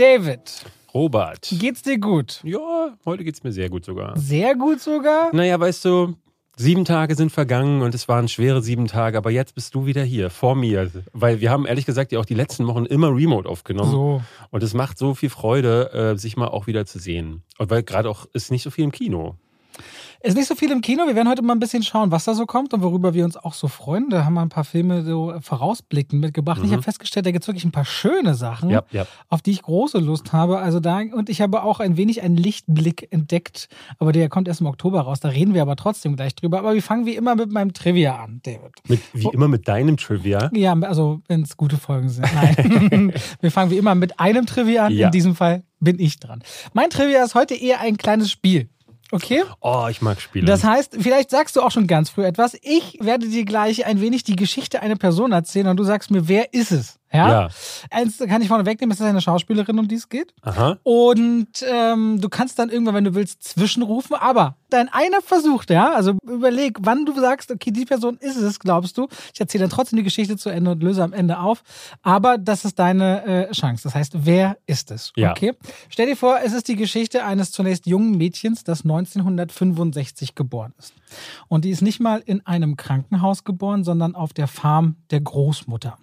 David, Robert. geht's dir gut? Ja, heute geht's mir sehr gut sogar. Sehr gut sogar? Naja, weißt du, sieben Tage sind vergangen und es waren schwere sieben Tage, aber jetzt bist du wieder hier, vor mir. Weil wir haben ehrlich gesagt ja auch die letzten Wochen immer Remote aufgenommen. So. Und es macht so viel Freude, äh, sich mal auch wieder zu sehen. Und weil gerade auch ist nicht so viel im Kino. Ist nicht so viel im Kino. Wir werden heute mal ein bisschen schauen, was da so kommt und worüber wir uns auch so freuen. Da haben wir ein paar Filme so vorausblickend mitgebracht. Ich habe festgestellt, da gibt es wirklich ein paar schöne Sachen, Ja, ja. auf die ich große Lust habe. Also da, und ich habe auch ein wenig einen Lichtblick entdeckt. Aber der kommt erst im Oktober raus. Da reden wir aber trotzdem gleich drüber. Aber wir fangen wie immer mit meinem Trivia an, David. Mit, wie immer mit deinem Trivia. Ja, also wenn es gute Folgen sind. Nein. wir fangen wie immer mit einem Trivia an. Ja. In diesem Fall bin ich dran. Mein Trivia ist heute eher ein kleines Spiel. Okay? Oh, ich mag Spiele. Das heißt, vielleicht sagst du auch schon ganz früh etwas. Ich werde dir gleich ein wenig die Geschichte einer Person erzählen und du sagst mir, wer ist es? Ja. Ja. Eins kann ich vorne wegnehmen, es ist eine Schauspielerin, um die es geht. Aha. Und ähm, du kannst dann irgendwann, wenn du willst, zwischenrufen. Aber dein einer Versuch, ja, also überleg, wann du sagst, okay, die Person ist es, glaubst du. Ich erzähle dann trotzdem die Geschichte zu Ende und löse am Ende auf. Aber das ist deine äh, Chance. Das heißt, wer ist es? Ja. Okay. Stell dir vor, es ist die Geschichte eines zunächst jungen Mädchens, das 1965 geboren ist. Und die ist nicht mal in einem Krankenhaus geboren, sondern auf der Farm der Großmutter.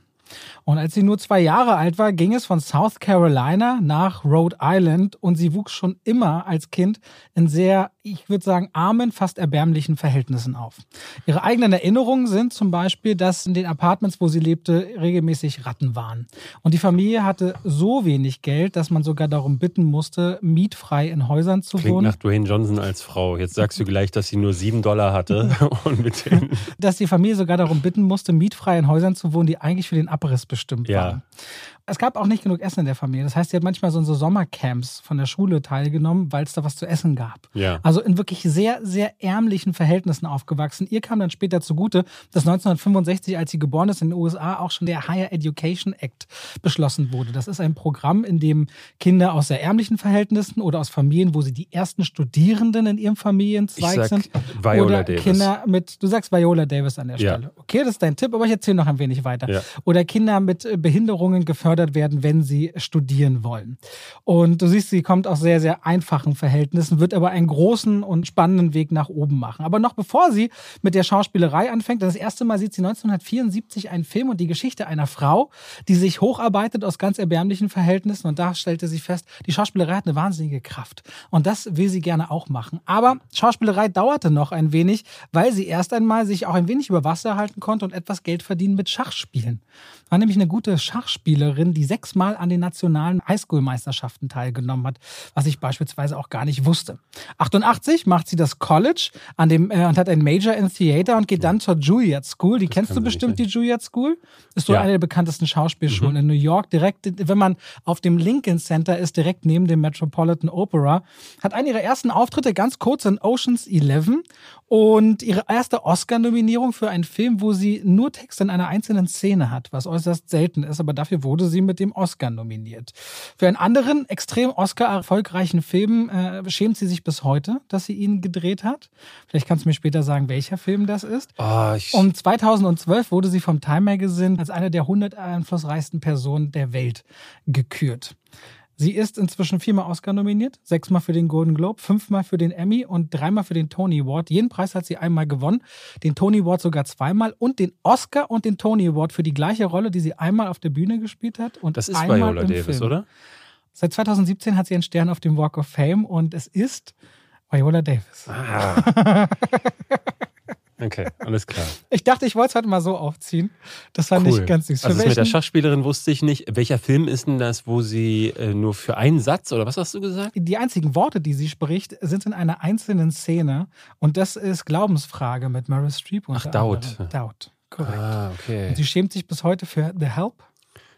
Und als sie nur zwei Jahre alt war, ging es von South Carolina nach Rhode Island und sie wuchs schon immer als Kind in sehr, ich würde sagen, armen, fast erbärmlichen Verhältnissen auf. Ihre eigenen Erinnerungen sind zum Beispiel, dass in den Apartments, wo sie lebte, regelmäßig Ratten waren. Und die Familie hatte so wenig Geld, dass man sogar darum bitten musste, mietfrei in Häusern zu Klingt wohnen. nach Dwayne Johnson als Frau. Jetzt sagst du gleich, dass sie nur sieben Dollar hatte und mit den dass die Familie sogar darum bitten musste, mietfrei in Häusern zu wohnen, die eigentlich für den Abriss bestimmt Ja. waren. Es gab auch nicht genug Essen in der Familie. Das heißt, sie hat manchmal so in so Sommercamps von der Schule teilgenommen, weil es da was zu essen gab. Ja. Also in wirklich sehr, sehr ärmlichen Verhältnissen aufgewachsen. Ihr kam dann später zugute, dass 1965, als sie geboren ist in den USA, auch schon der Higher Education Act beschlossen wurde. Das ist ein Programm, in dem Kinder aus sehr ärmlichen Verhältnissen oder aus Familien, wo sie die ersten Studierenden in ihrem Familienzweig Ich sag sind, Viola oder Davis. Kinder mit, du sagst Viola Davis an der Ja. Stelle. Okay, das ist dein Tipp, aber ich erzähle noch ein wenig weiter. Ja. Oder Kinder mit Behinderungen gefördert werden, wenn sie studieren wollen. Und du siehst, sie kommt aus sehr, sehr einfachen Verhältnissen, wird aber einen großen und spannenden Weg nach oben machen. Aber noch bevor sie mit der Schauspielerei anfängt, das erste Mal sieht sie 1974 einen Film und die Geschichte einer Frau, die sich hocharbeitet aus ganz erbärmlichen Verhältnissen. Und da stellte sie fest, die Schauspielerei hat eine wahnsinnige Kraft. Und das will sie gerne auch machen. Aber Schauspielerei dauerte noch ein wenig, weil sie erst einmal sich auch ein wenig über Wasser halten konnte und etwas Geld verdienen mit Schachspielen. War nämlich eine gute Schachspielerin, die sechsmal an den nationalen Highschool-Meisterschaften teilgenommen hat, was ich beispielsweise auch gar nicht wusste. 88 macht sie das College an dem, äh, und hat ein Major in Theater und geht dann zur Juilliard School. Die kennst kann du bestimmt, die Juilliard School? Ist so Ja. eine der bekanntesten Schauspielschulen in New York. Direkt, wenn man auf dem Lincoln Center ist, direkt neben dem Metropolitan Opera. Hat eine ihrer ersten Auftritte ganz kurz in Ocean's 11 und ihre erste Oscar-Nominierung für einen Film, wo sie nur Text in einer einzelnen Szene hat, was äußerst selten ist, aber dafür wurde sie mit dem Oscar nominiert. Für einen anderen extrem Oscar-erfolgreichen Film äh, schämt sie sich bis heute, dass sie ihn gedreht hat. Vielleicht kannst du mir später sagen, welcher Film das ist. Oh, Und 2012 wurde sie vom Time Magazine als eine der 100 einflussreichsten Personen der Welt gekürt. Sie ist inzwischen viermal Oscar nominiert, sechsmal für den Golden Globe, fünfmal für den Emmy und dreimal für den Tony Award. Jeden Preis hat sie einmal gewonnen, den Tony Award sogar zweimal und den Oscar und den Tony Award für die gleiche Rolle, die sie einmal auf der Bühne gespielt hat und das ist einmal Viola im Davis, Film. oder? Seit 2017 hat sie einen Stern auf dem Walk of Fame und es ist Viola Davis. Ah. Okay, alles klar. Ich dachte, ich wollte es heute mal so aufziehen. Das war Cool. nicht ganz süß. Für Also das mit der welchen- Schachspielerin wusste ich nicht. Welcher Film ist denn das, wo sie äh, nur für einen Satz oder was hast du gesagt? Die einzigen Worte, die sie spricht, sind in einer einzelnen Szene. Und das ist Glaubensfrage mit Meryl Streep. Ach, Doubt. Doubt, korrekt. Ah, okay. Und sie schämt sich bis heute für The Help,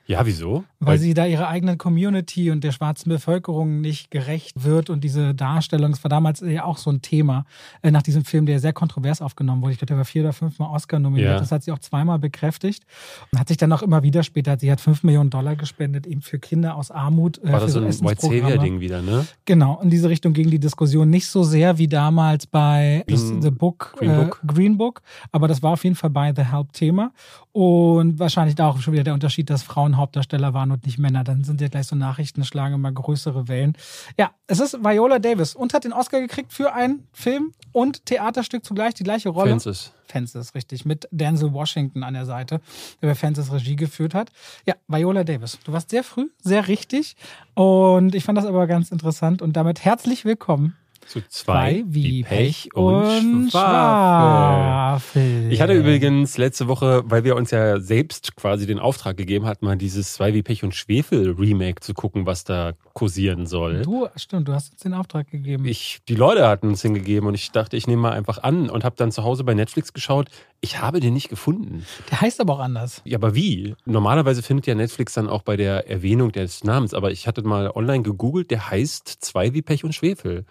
Ja, wieso? weil sie da ihrer eigenen Community und der schwarzen Bevölkerung nicht gerecht wird. Und diese Darstellung, das war damals ja auch so ein Thema äh, nach diesem Film, der sehr kontrovers aufgenommen wurde. Ich glaube, der war vier oder fünfmal Oscar nominiert. Ja. Das hat sie auch zweimal bekräftigt. Und hat sich dann auch immer wieder später, sie hat fünf Millionen Dollar gespendet, eben für Kinder aus Armut. äh, war das so ein White. Savior-Ding wieder, ne? Genau, in diese Richtung ging die Diskussion nicht so sehr wie damals bei Green- The Book, Green äh, Book. Green Book, aber das war auf jeden Fall bei The Help Thema. Und wahrscheinlich da auch schon wieder der Unterschied, dass Frauen Frauenhauptdarsteller waren und nicht Männer. Dann sind ja gleich so Nachrichten, schlagen immer größere Wellen. Ja, es ist Viola Davis und hat den Oscar gekriegt für ein Film und Theaterstück zugleich, die gleiche Rolle. Fences. Fences, richtig, mit Denzel Washington an der Seite, der bei Fences Regie geführt hat. Ja, Viola Davis. Du warst sehr früh, sehr richtig und ich fand das aber ganz interessant und damit herzlich willkommen zu zwei wie Pech und, Schwafel. Ich hatte übrigens letzte Woche, weil wir uns ja selbst quasi den Auftrag gegeben hatten, mal dieses zwei wie Pech und Schwefel Remake zu gucken, was da kursieren soll. Du, stimmt, du hast uns den Auftrag gegeben. Ich, die Leute hatten uns hingegeben und ich dachte, ich nehme mal einfach an und habe dann zu Hause bei Netflix geschaut. Ich habe den nicht gefunden. Der heißt aber auch anders. Ja, aber wie? Normalerweise findet ja Netflix dann auch bei der Erwähnung des Namens, aber ich hatte mal online gegoogelt, der heißt zwei wie Pech und Schwefel.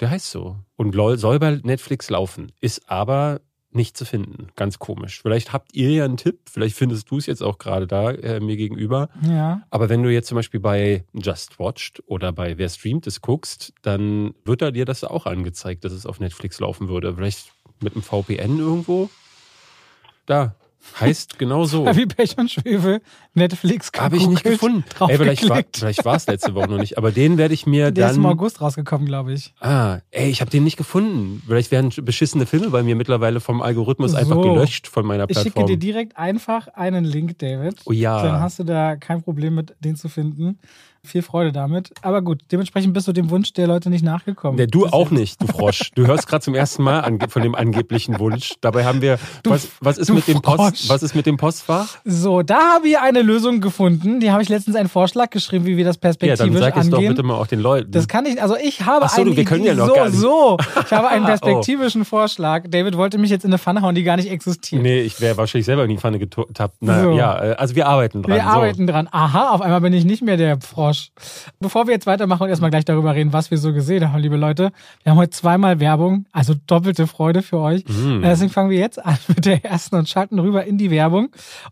Der heißt so. Und soll bei Netflix laufen. Ist aber nicht zu finden. Ganz komisch. Vielleicht habt ihr ja einen Tipp. Vielleicht findest du es jetzt auch gerade da äh, mir gegenüber. Ja. Aber wenn du jetzt zum Beispiel bei Just Watched oder bei Wer streamt es guckst, dann wird da dir das auch angezeigt, dass es auf Netflix laufen würde. Vielleicht mit einem VPN irgendwo. Da, Heißt genau so. Wie Pech und Schwefel, Netflix Habe ich nicht gefunden. Ey, vielleicht war, vielleicht war es letzte Woche noch nicht. Aber den werde ich mir Der dann. ist im August rausgekommen, glaube ich. Ah, ey, ich habe den nicht gefunden. Vielleicht werden beschissene Filme bei mir mittlerweile vom Algorithmus so. einfach gelöscht von meiner Plattform. Ich schicke dir direkt einfach einen Link, David. Oh ja. Dann hast du da kein Problem mit, den zu finden. Viel Freude damit. Aber gut, dementsprechend bist du dem Wunsch der Leute nicht nachgekommen. Nee, du auch nicht, du Frosch. Du hörst gerade zum ersten Mal von dem angeblichen Wunsch. Dabei haben wir. Du, was, was, ist mit dem Post, was ist mit dem Postfach? So, da habe ich eine Lösung gefunden. Die habe ich letztens einen Vorschlag geschrieben, wie wir das perspektivisch angehen. Ja, dann sag es doch bitte mal auch den Leuten. Das kann ich, also ich habe Ach so, einen, wir können ja noch so, gar nicht. so. Ich habe einen oh. perspektivischen oh. Vorschlag. David wollte mich jetzt in eine Pfanne hauen, die gar nicht existiert. Nee, ich wäre wahrscheinlich selber in die Pfanne getappt. Na, so. ja, äh, also wir arbeiten dran. Wir so. arbeiten dran. Aha, auf einmal bin ich nicht mehr der Frosch. Bevor wir jetzt weitermachen und erstmal gleich darüber reden, was wir so gesehen haben, liebe Leute. Wir haben heute zweimal Werbung, also doppelte Freude für euch. Mm. Deswegen fangen wir jetzt an mit der ersten und schalten rüber in die Werbung.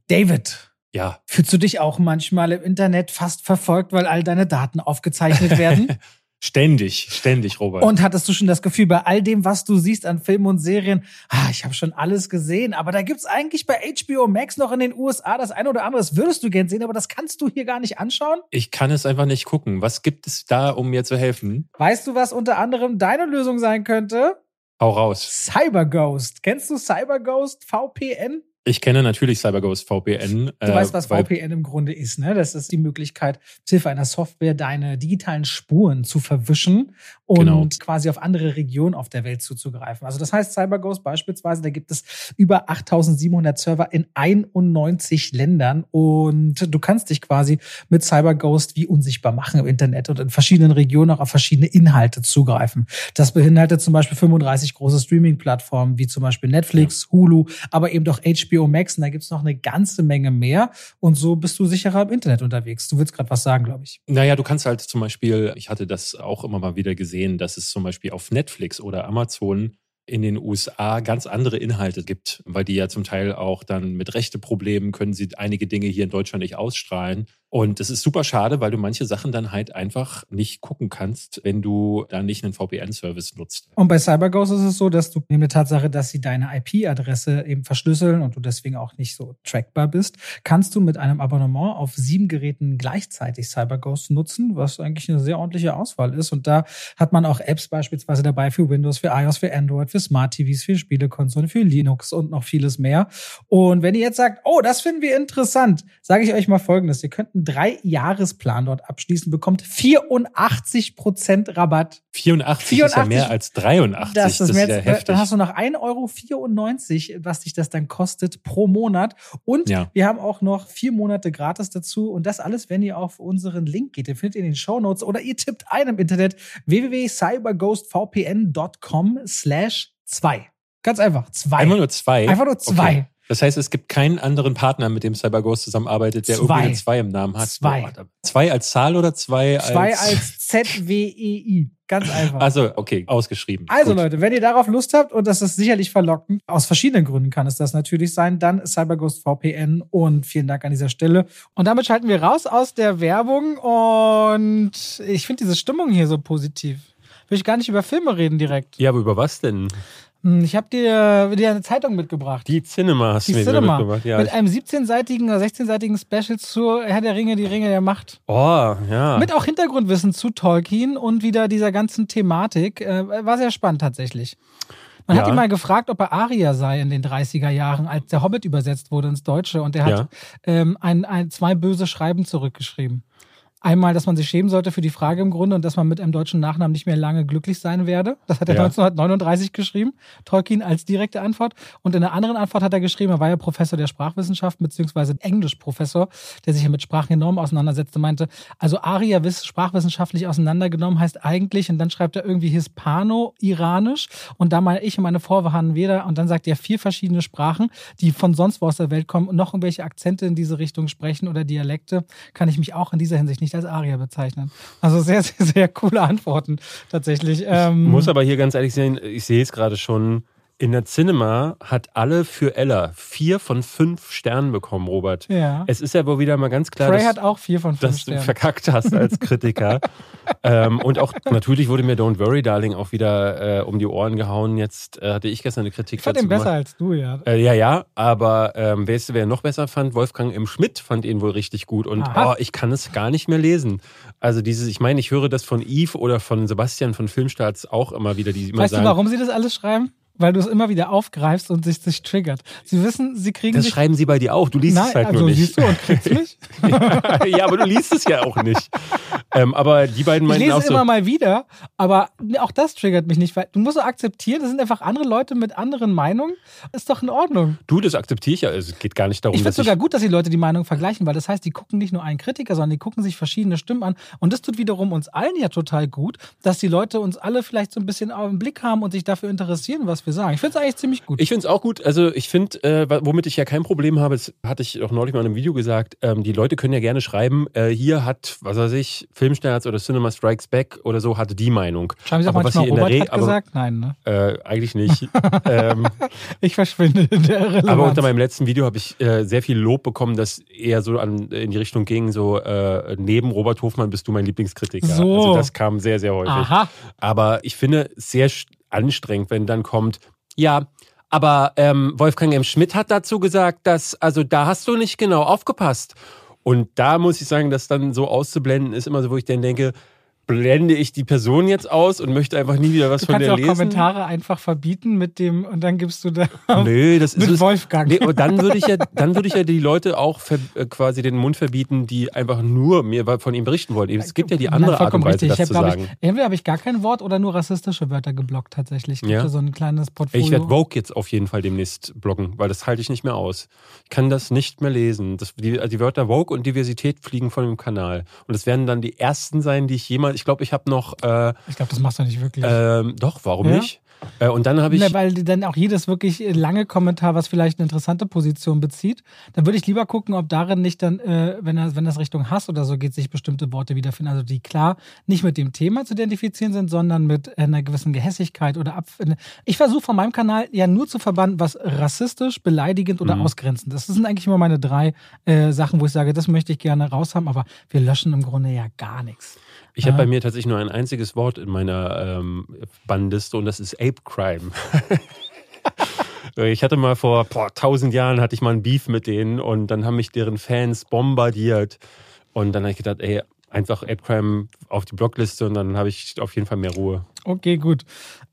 David. Ja. Fühlst du dich auch manchmal im Internet fast verfolgt, weil all deine Daten aufgezeichnet werden? Ständig, ständig, Robert. Und hattest du schon das Gefühl, bei all dem, was du siehst an Filmen und Serien, ah, ich habe schon alles gesehen, aber da gibt's eigentlich bei HBO Max noch in den USA das eine oder andere, das würdest du gern sehen, aber das kannst du hier gar nicht anschauen? Ich kann es einfach nicht gucken. Was gibt es da, um mir zu helfen? Weißt du, was unter anderem deine Lösung sein könnte? Hau raus. CyberGhost. Kennst du CyberGhost VPN? Ich kenne natürlich CyberGhost VPN. Du äh, weißt, was VPN im Grunde ist, ne? Das ist die Möglichkeit, Hilfe einer Software deine digitalen Spuren zu verwischen und genau. quasi auf andere Regionen auf der Welt zuzugreifen. Also das heißt, CyberGhost beispielsweise, da gibt es über 8700 Server in 91 Ländern und du kannst dich quasi mit CyberGhost wie unsichtbar machen im Internet und in verschiedenen Regionen auch auf verschiedene Inhalte zugreifen. Das beinhaltet zum Beispiel 35 große Streaming-Plattformen wie zum Beispiel Netflix, Hulu, aber eben doch HBO HBO Max und da gibt's noch eine ganze Menge mehr. Und so bist du sicherer im Internet unterwegs. Du willst gerade was sagen, glaube ich. Naja, du kannst halt zum Beispiel, ich hatte das auch immer mal wieder gesehen, dass es zum Beispiel auf Netflix oder Amazon in den USA ganz andere Inhalte gibt, weil die ja zum Teil auch dann mit Rechteproblemen können sie einige Dinge hier in Deutschland nicht ausstrahlen. Und es ist super schade, weil du manche Sachen dann halt einfach nicht gucken kannst, wenn du da nicht einen VPN-Service nutzt. Und bei CyberGhost ist es so, dass du neben der Tatsache, dass sie deine IP-Adresse eben verschlüsseln und du deswegen auch nicht so trackbar bist, kannst du mit einem Abonnement auf sieben Geräten gleichzeitig CyberGhost nutzen, was eigentlich eine sehr ordentliche Auswahl ist. Und da hat man auch Apps beispielsweise dabei für Windows, für iOS, für Android, für Smart TVs, für Spielekonsolen, für Linux und noch vieles mehr. Und wenn ihr jetzt sagt, oh, das finden wir interessant, sage ich euch mal Folgendes. Ihr könnt einen Drei-Jahresplan dort abschließen, bekommt 84 Prozent Rabatt. 84, 84 ist ja mehr als 83. Das ist, das ist ja heftig. Dann hast du noch 1,94 Euro, was dich das dann kostet pro Monat. Und ja. wir haben auch noch vier Monate gratis dazu. Und das alles, wenn ihr auf unseren Link geht. Den findet ihr in den Show Notes oder ihr tippt ein im Internet www.cyberghostvpn.com slash zwei. Ganz einfach. Zwei. Einfach nur zwei. Einfach nur zwei. Okay. Das heißt, es gibt keinen anderen Partner, mit dem CyberGhost zusammenarbeitet, der zwei. irgendwie eine 2 im Namen hat. Zwei. Zwei als Zahl oder zwei als? Zwei als Z-W-E-I. Ganz einfach. Also, okay, ausgeschrieben. Also, Gut. Leute, wenn ihr darauf Lust habt, und das ist sicherlich verlockend, aus verschiedenen Gründen kann es das natürlich sein, dann CyberGhost VPN und vielen Dank an dieser Stelle. Und damit schalten wir raus aus der Werbung und ich finde diese Stimmung hier so positiv. will ich gar nicht über Filme reden direkt. Ja, aber über was denn? Hm, Ich habe dir, dir eine Zeitung mitgebracht. Die Cinema hast Die du mir Cinema. mitgebracht. Ja. Mit einem 17-seitigen oder 16-seitigen Special zu Herr der Ringe, die Ringe der Macht. oh, ja. Mit auch Hintergrundwissen zu Tolkien und wieder dieser ganzen Thematik. Äh, war sehr spannend tatsächlich. Man hat Ja. ihn mal gefragt, ob er Arier sei in den 30er Jahren, als der Hobbit übersetzt wurde ins Deutsche. Und er hat Ja. ähm, ein, ein, zwei böse Schreiben zurückgeschrieben. Einmal, dass man sich schämen sollte für die Frage im Grunde und dass man mit einem deutschen Nachnamen nicht mehr lange glücklich sein werde. Das hat er Ja. 1939 geschrieben, Tolkien als direkte Antwort. Und in einer anderen Antwort hat er geschrieben, er war ja Professor der Sprachwissenschaften beziehungsweise Englischprofessor, der sich ja mit Sprachen enorm auseinandersetzte, meinte, also Aria wiss- sprachwissenschaftlich auseinandergenommen heißt eigentlich, und dann schreibt er irgendwie Hispano-Iranisch und da meine ich und meine Vorfahren weder, und dann sagt er vier verschiedene Sprachen, die von sonst wo aus der Welt kommen und noch irgendwelche Akzente in diese Richtung sprechen oder Dialekte, kann ich mich auch in dieser Hinsicht nicht als Aria bezeichnen. Also sehr, sehr, sehr coole Antworten tatsächlich. Ähm, muss aber hier ganz ehrlich sein, ich sehe es gerade schon. In der Cinema hat alle für Ella vier von fünf Sternen bekommen, Robert. ja. Es ist ja wohl wieder mal ganz klar, Frey dass, hat auch vier von fünf dass du verkackt hast als Kritiker. ähm, und auch natürlich wurde mir Don't Worry Darling auch wieder äh, um die Ohren gehauen. Jetzt äh, hatte ich gestern eine Kritik Ich fand den besser gemacht. als du, ja. Äh, ja, ja, aber ähm, weißt du, wer ihn noch besser fand? Wolfgang M. Schmidt fand ihn wohl richtig gut. Und oh, ich kann es gar nicht mehr lesen. Also dieses, ich meine, ich höre das von Yves oder von Sebastian von Filmstarts auch immer wieder, die immer Weißt du, sagen, warum sie das alles schreiben? Weil du es immer wieder aufgreifst und sich, sich triggert. Sie wissen, sie kriegen das sich. schreiben sie bei dir auch. Du liest Nein, es halt also nur nicht. siehst du und kriegst mich. ja, aber du liest es ja auch nicht. Ähm, aber die beiden Ich meinten lese auch es so, immer mal wieder, aber auch das triggert mich nicht, weil du musst so akzeptieren, das sind einfach andere Leute mit anderen Meinungen. Ist doch in Ordnung. du, das akzeptiere ich ja. Es geht gar nicht darum, Ich finde dass es ich sogar gut, dass die Leute die Meinung vergleichen, weil das heißt, die gucken nicht nur einen Kritiker, sondern die gucken sich verschiedene Stimmen an. Und das tut wiederum uns allen ja total gut, dass die Leute uns alle vielleicht so ein bisschen im Blick haben und sich dafür interessieren, was wir sagen. Ich finde es eigentlich ziemlich gut. Ich finde es auch gut. Also ich finde, äh, womit ich ja kein Problem habe, das hatte ich auch neulich mal in einem Video gesagt, ähm, die Leute können ja gerne schreiben, äh, hier hat, was weiß ich, Filmstarts oder Cinema Strikes Back oder so, hatte die Meinung. Schreiben Sie auch aber was manchmal, sie in der Robert Re- hat aber- gesagt? Nein, ne? Äh, eigentlich nicht. ähm, Ich verschwinde in der Relevanz. aber unter meinem letzten Video habe ich äh, sehr viel Lob bekommen, das eher so an, in die Richtung ging, so äh, neben Robert Hofmann bist du mein Lieblingskritiker. So. Also das kam sehr, sehr häufig. Aha. Aber ich finde sehr anstrengend, wenn dann kommt, ja, aber ähm, Wolfgang M. Schmidt hat dazu gesagt, dass, also da hast du nicht genau aufgepasst. Und da muss ich sagen, das dann so auszublenden ist immer so, wo ich dann denke, blende ich die Person jetzt aus und möchte einfach nie wieder was Du von der ja auch lesen. Kommentare einfach verbieten mit dem und dann gibst du da Nö, das mit ist Wolfgang. Nee, und dann würde ich ja, dann würde ich ja die Leute auch ver, äh, quasi den Mund verbieten, die einfach nur mir von ihm berichten wollen. Es gibt ja die andere Nein, Art und Weise, richtig. das zu hab, glaub sagen. Ich, entweder habe ich gar kein Wort oder nur rassistische Wörter geblockt tatsächlich. Gibt Ja. so ein kleines Portfolio. Ich werde Vogue jetzt auf jeden Fall demnächst bloggen, weil das halte ich nicht mehr aus. Ich kann das nicht mehr lesen. Das, die, die Wörter Vogue und Diversität fliegen von dem Kanal. Und es werden dann die ersten sein, die ich jemals. Ich glaube, ich habe noch. Äh, ich glaube, das machst du nicht wirklich. ähm, doch, warum Ja? nicht? Äh, und dann habe ich. Ne, weil dann auch jedes wirklich lange Kommentar, was vielleicht eine interessante Position bezieht, dann würde ich lieber gucken, ob darin nicht dann, äh, wenn, das, wenn das Richtung Hass oder so geht, sich bestimmte Worte wiederfinden. Also die klar nicht mit dem Thema zu identifizieren sind, sondern mit einer gewissen Gehässigkeit oder Ab. Ich versuche von meinem Kanal ja nur zu verbannen, was rassistisch, beleidigend oder Mhm. ausgrenzend ist. Das sind eigentlich immer meine drei äh, Sachen, wo ich sage, das möchte ich gerne raushaben, aber wir löschen im Grunde ja gar nichts. Ich habe bei mir tatsächlich nur ein einziges Wort in meiner ähm, Bannliste und das ist Ape Crime. ich hatte mal vor boah, tausend Jahren hatte ich mal ein Beef mit denen und dann haben mich deren Fans bombardiert und dann habe ich gedacht, ey, einfach Ape Crime auf die Blockliste und dann habe ich auf jeden Fall mehr Ruhe. Okay, gut.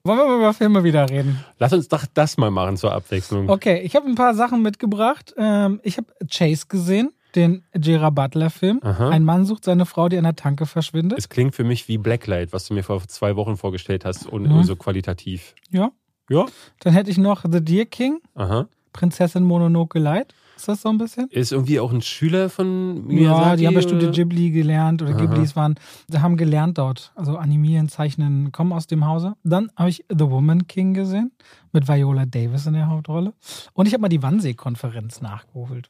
Wollen wir mal über Filme wieder reden? Lass uns doch das mal machen zur Abwechslung. Okay, ich habe ein paar Sachen mitgebracht. Ähm, ich habe Chase gesehen, den Gerard Butler-Film. Ein Mann sucht seine Frau, die an der Tanke verschwindet. Es klingt für mich wie Blacklight, was du mir vor zwei Wochen vorgestellt hast und Mhm. so qualitativ. Ja. Ja, Dann hätte ich noch The Deer King, aha. Prinzessin Mononoke Light. Ist das so ein bisschen? Ist irgendwie auch ein Schüler von Miyazaki? Ja, die haben oder? Ghibli gelernt oder Aha. Ghiblis waren, sie haben gelernt dort. Also animieren, zeichnen, kommen aus dem Hause. Dann habe ich The Woman King gesehen mit Viola Davis in der Hauptrolle. Und ich habe mal die Wannsee-Konferenz nachgeholt.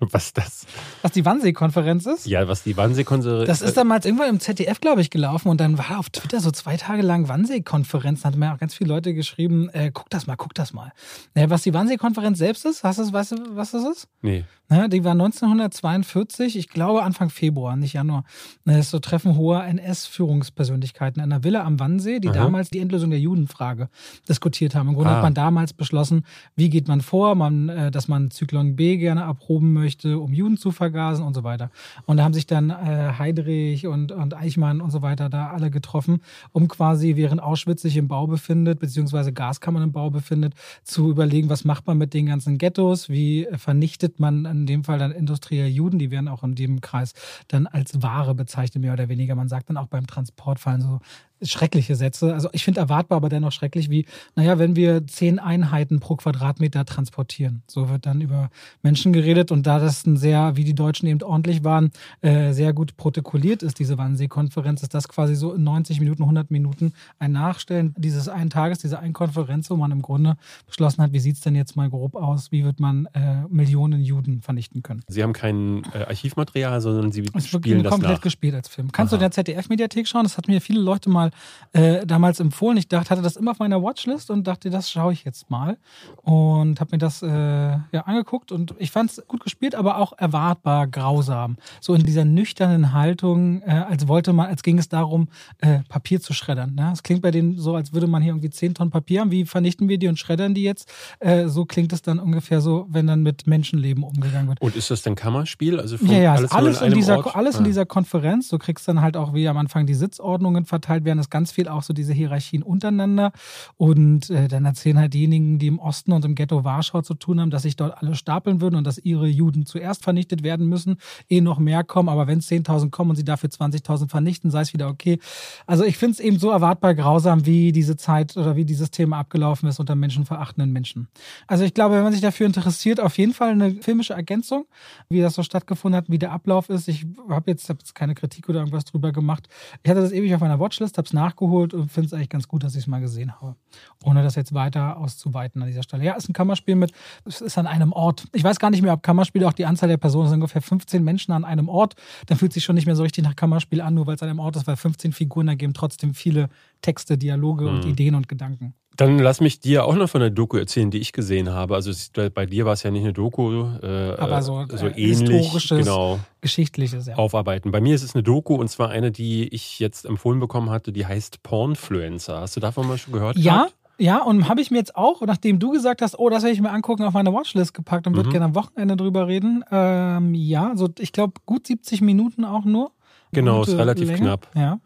Was das? Was die Wannsee-Konferenz ist? Ja, was die Wannsee-Konferenz Das ist damals irgendwann im ZDF, glaube ich, gelaufen und dann war auf Twitter so zwei Tage lang Wannsee-Konferenz. Da hatten mir auch ganz viele Leute geschrieben, äh, guck das mal, guck das mal. Naja, was die Wannsee-Konferenz selbst ist, hast du, weißt du, was das ist? Nee. Ja, die war 1942, ich glaube Anfang Februar, nicht Januar. Das ist so Treffen hoher NS-Führungspersönlichkeiten in einer Villa am Wannsee, die Aha. damals die Endlösung der Judenfrage diskutiert haben. Im Grunde Ah. hat man damals beschlossen, wie geht man vor, man, äh, dass man Zyklon B gerne abproben möchte, um Juden zu vergasen und so weiter. Und da haben sich dann äh, Heydrich und, und Eichmann und so weiter da alle getroffen, um quasi, während Auschwitz sich im Bau befindet, beziehungsweise Gaskammern im Bau befindet, zu überlegen, was macht man mit den ganzen Ghettos, wie vernichtet man in dem Fall dann industrielle Juden, die werden auch in dem Kreis dann als Ware bezeichnet, mehr oder weniger. Man sagt dann auch beim Transport fallen so schreckliche Sätze. Also ich finde erwartbar, aber dennoch schrecklich, wie, naja, wenn wir zehn Einheiten pro Quadratmeter transportieren. So wird dann über Menschen geredet und da das ein sehr, wie die Deutschen eben ordentlich waren, äh, sehr gut protokolliert ist, diese Wannsee-Konferenz, ist das quasi so in 90 Minuten, 100 Minuten ein Nachstellen dieses einen Tages, dieser einen Konferenz, wo man im Grunde beschlossen hat, wie sieht's denn jetzt mal grob aus, wie wird man äh, Millionen Juden vernichten können. Sie haben kein äh, Archivmaterial, sondern Sie Es spielen das komplett nach. gespielt als Film. Kannst du Aha. in der ZDF-Mediathek schauen? Das hat mir viele Leute mal äh, damals empfohlen. Ich dachte, hatte das immer auf meiner Watchlist und dachte, das schaue ich jetzt mal. Und habe mir das äh, ja, angeguckt und ich fand es gut gespielt, aber auch erwartbar grausam. So in dieser nüchternen Haltung, äh, als wollte man, als ging es darum, äh, Papier zu schreddern. Ne? Es klingt bei denen so, als würde man hier irgendwie 10 Tonnen Papier haben. Wie vernichten wir die und schreddern die jetzt? Äh, so klingt es dann ungefähr so, wenn dann mit Menschenleben umgegangen wird. Und ist das denn Kammerspiel? Also Ja, ja, alles, alles, in dieser, Ort? alles in Ah. dieser Konferenz. Du kriegst dann halt auch, wie am Anfang die Sitzordnungen verteilt werden, ist ganz viel auch so diese Hierarchien untereinander. Und äh, dann erzählen halt diejenigen, die im Osten und im Ghetto Warschau zu tun haben, dass sich dort alle stapeln würden und dass ihre Juden zuerst vernichtet werden müssen, eh noch mehr kommen. Aber wenn es 10.000 kommen und sie dafür 20.000 vernichten, sei es wieder okay. Also ich finde es eben so erwartbar grausam, wie diese Zeit oder wie dieses Thema abgelaufen ist unter menschenverachtenden Menschen. Also ich glaube, wenn man sich dafür interessiert, auf jeden Fall eine filmische Ergänzung, wie das so stattgefunden hat, wie der Ablauf ist. Ich habe jetzt, hab jetzt keine Kritik oder irgendwas drüber gemacht. Ich hatte das ewig auf meiner Watchlist, habe es nachgeholt und finde es eigentlich ganz gut, dass ich es mal gesehen habe. Ohne das jetzt weiter auszuweiten an dieser Stelle. Ja, es ist ein Kammerspiel mit, es ist an einem Ort. Ich weiß gar nicht mehr, ob Kammerspiel auch die Anzahl der Personen sind ungefähr 15 Menschen an einem Ort. Dann fühlt sich schon nicht mehr so richtig nach Kammerspiel an, nur weil es an einem Ort ist, weil 15 Figuren ergeben trotzdem viele Texte, Dialoge und Mhm. Ideen und Gedanken. Dann lass mich dir auch noch von der Doku erzählen, die ich gesehen habe. Also bei dir war es ja nicht eine Doku, äh, Aber so, äh, so äh, ähnlich, historisches- genau, Geschichtliches, ja. aufarbeiten. Bei mir ist es eine Doku und zwar eine, die ich jetzt empfohlen bekommen hatte, die heißt Pornfluencer. Hast du davon mal schon gehört? Ja, gehabt? ja, und habe ich mir jetzt auch, nachdem du gesagt hast, oh, das werde ich mir angucken, auf meine Watchlist gepackt und würde Mhm. gerne am Wochenende drüber reden. Ähm, ja, so ich glaube gut 70 Minuten auch nur. Genau, ist relativ Länge. knapp. Ja.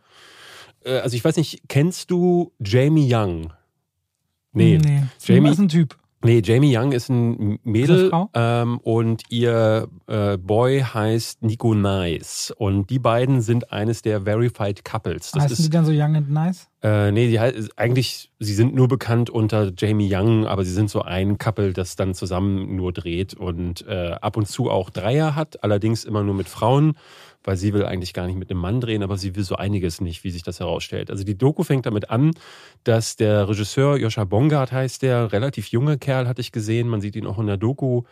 Äh, Also ich weiß nicht, kennst du Jamie Young? Nee. Nee. Jamie- ist ein Typ. Nee, Jamie Young ist ein Mädel ähm, und ihr äh, Boy heißt Nico Nice. Und die beiden sind eines der Verified Couples. Das Heißen die ist, dann so young and nice? äh, nee, die, eigentlich, sie sind nur bekannt unter Jamie Young, aber sie sind so ein Couple, das dann zusammen nur dreht und äh, ab und zu auch Dreier hat, allerdings immer nur mit Frauen, weil sie will eigentlich gar nicht mit einem Mann drehen, aber sie will so einiges nicht, wie sich das herausstellt. Also die Doku fängt damit an, dass der Regisseur Joscha Bongard heißt der, relativ junger Kerl hatte ich gesehen, man sieht ihn auch in der Doku.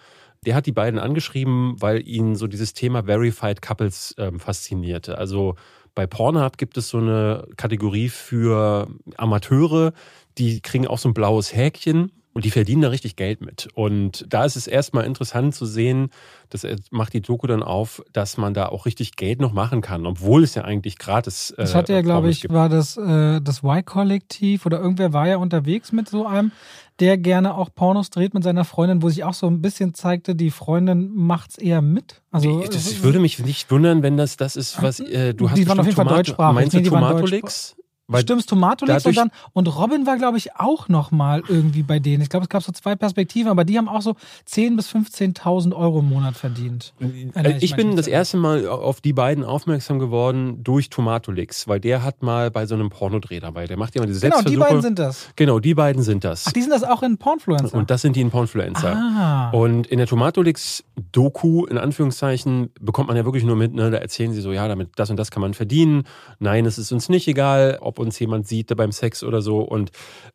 Der hat die beiden angeschrieben, weil ihn so dieses Thema Verified Couples ähm, faszinierte. Also bei Pornhub gibt es so eine Kategorie für Amateure, die kriegen auch so ein blaues Häkchen und die verdienen da richtig Geld mit. Und da ist es erstmal interessant zu sehen, das macht die Doku dann auf, dass man da auch richtig Geld noch machen kann, obwohl es ja eigentlich gratis Das äh, hat ja, glaube ich, gibt. war das, äh, das Y-Kollektiv oder irgendwer war ja unterwegs mit so einem, der gerne auch Pornos dreht mit seiner Freundin, wo sich auch so ein bisschen zeigte, die Freundin macht's eher mit. Also das, ich würde mich nicht wundern, wenn das das ist, was äh, du hast Die waren auf jeden Fall Tomato- deutschsprachig. Meinst Nee, du waren Tomatolix? Weil Stimmt's, Tomatolix und dann, und Robin war, glaube ich, auch noch mal irgendwie bei denen. Ich glaube, es gab so zwei Perspektiven, aber die haben auch so 10.000 bis 15.000 Euro im Monat verdient. Äh, Ich mich bin das erste Mal auf die beiden aufmerksam geworden durch Tomatolix, weil der hat mal bei so einem Pornodreh dabei. Der macht ja immer diese Genau, die beiden sind das. genau, die beiden sind das. Ach, die sind das auch in Pornfluencer. Und das sind die in Pornfluencer. ah. Und in der Tomatolix-Doku, in Anführungszeichen, bekommt man ja wirklich nur mit, ne, da erzählen sie so, ja, damit das und das kann man verdienen. Nein, es ist uns nicht egal, ob ob uns jemand sieht beim Sex oder so. Und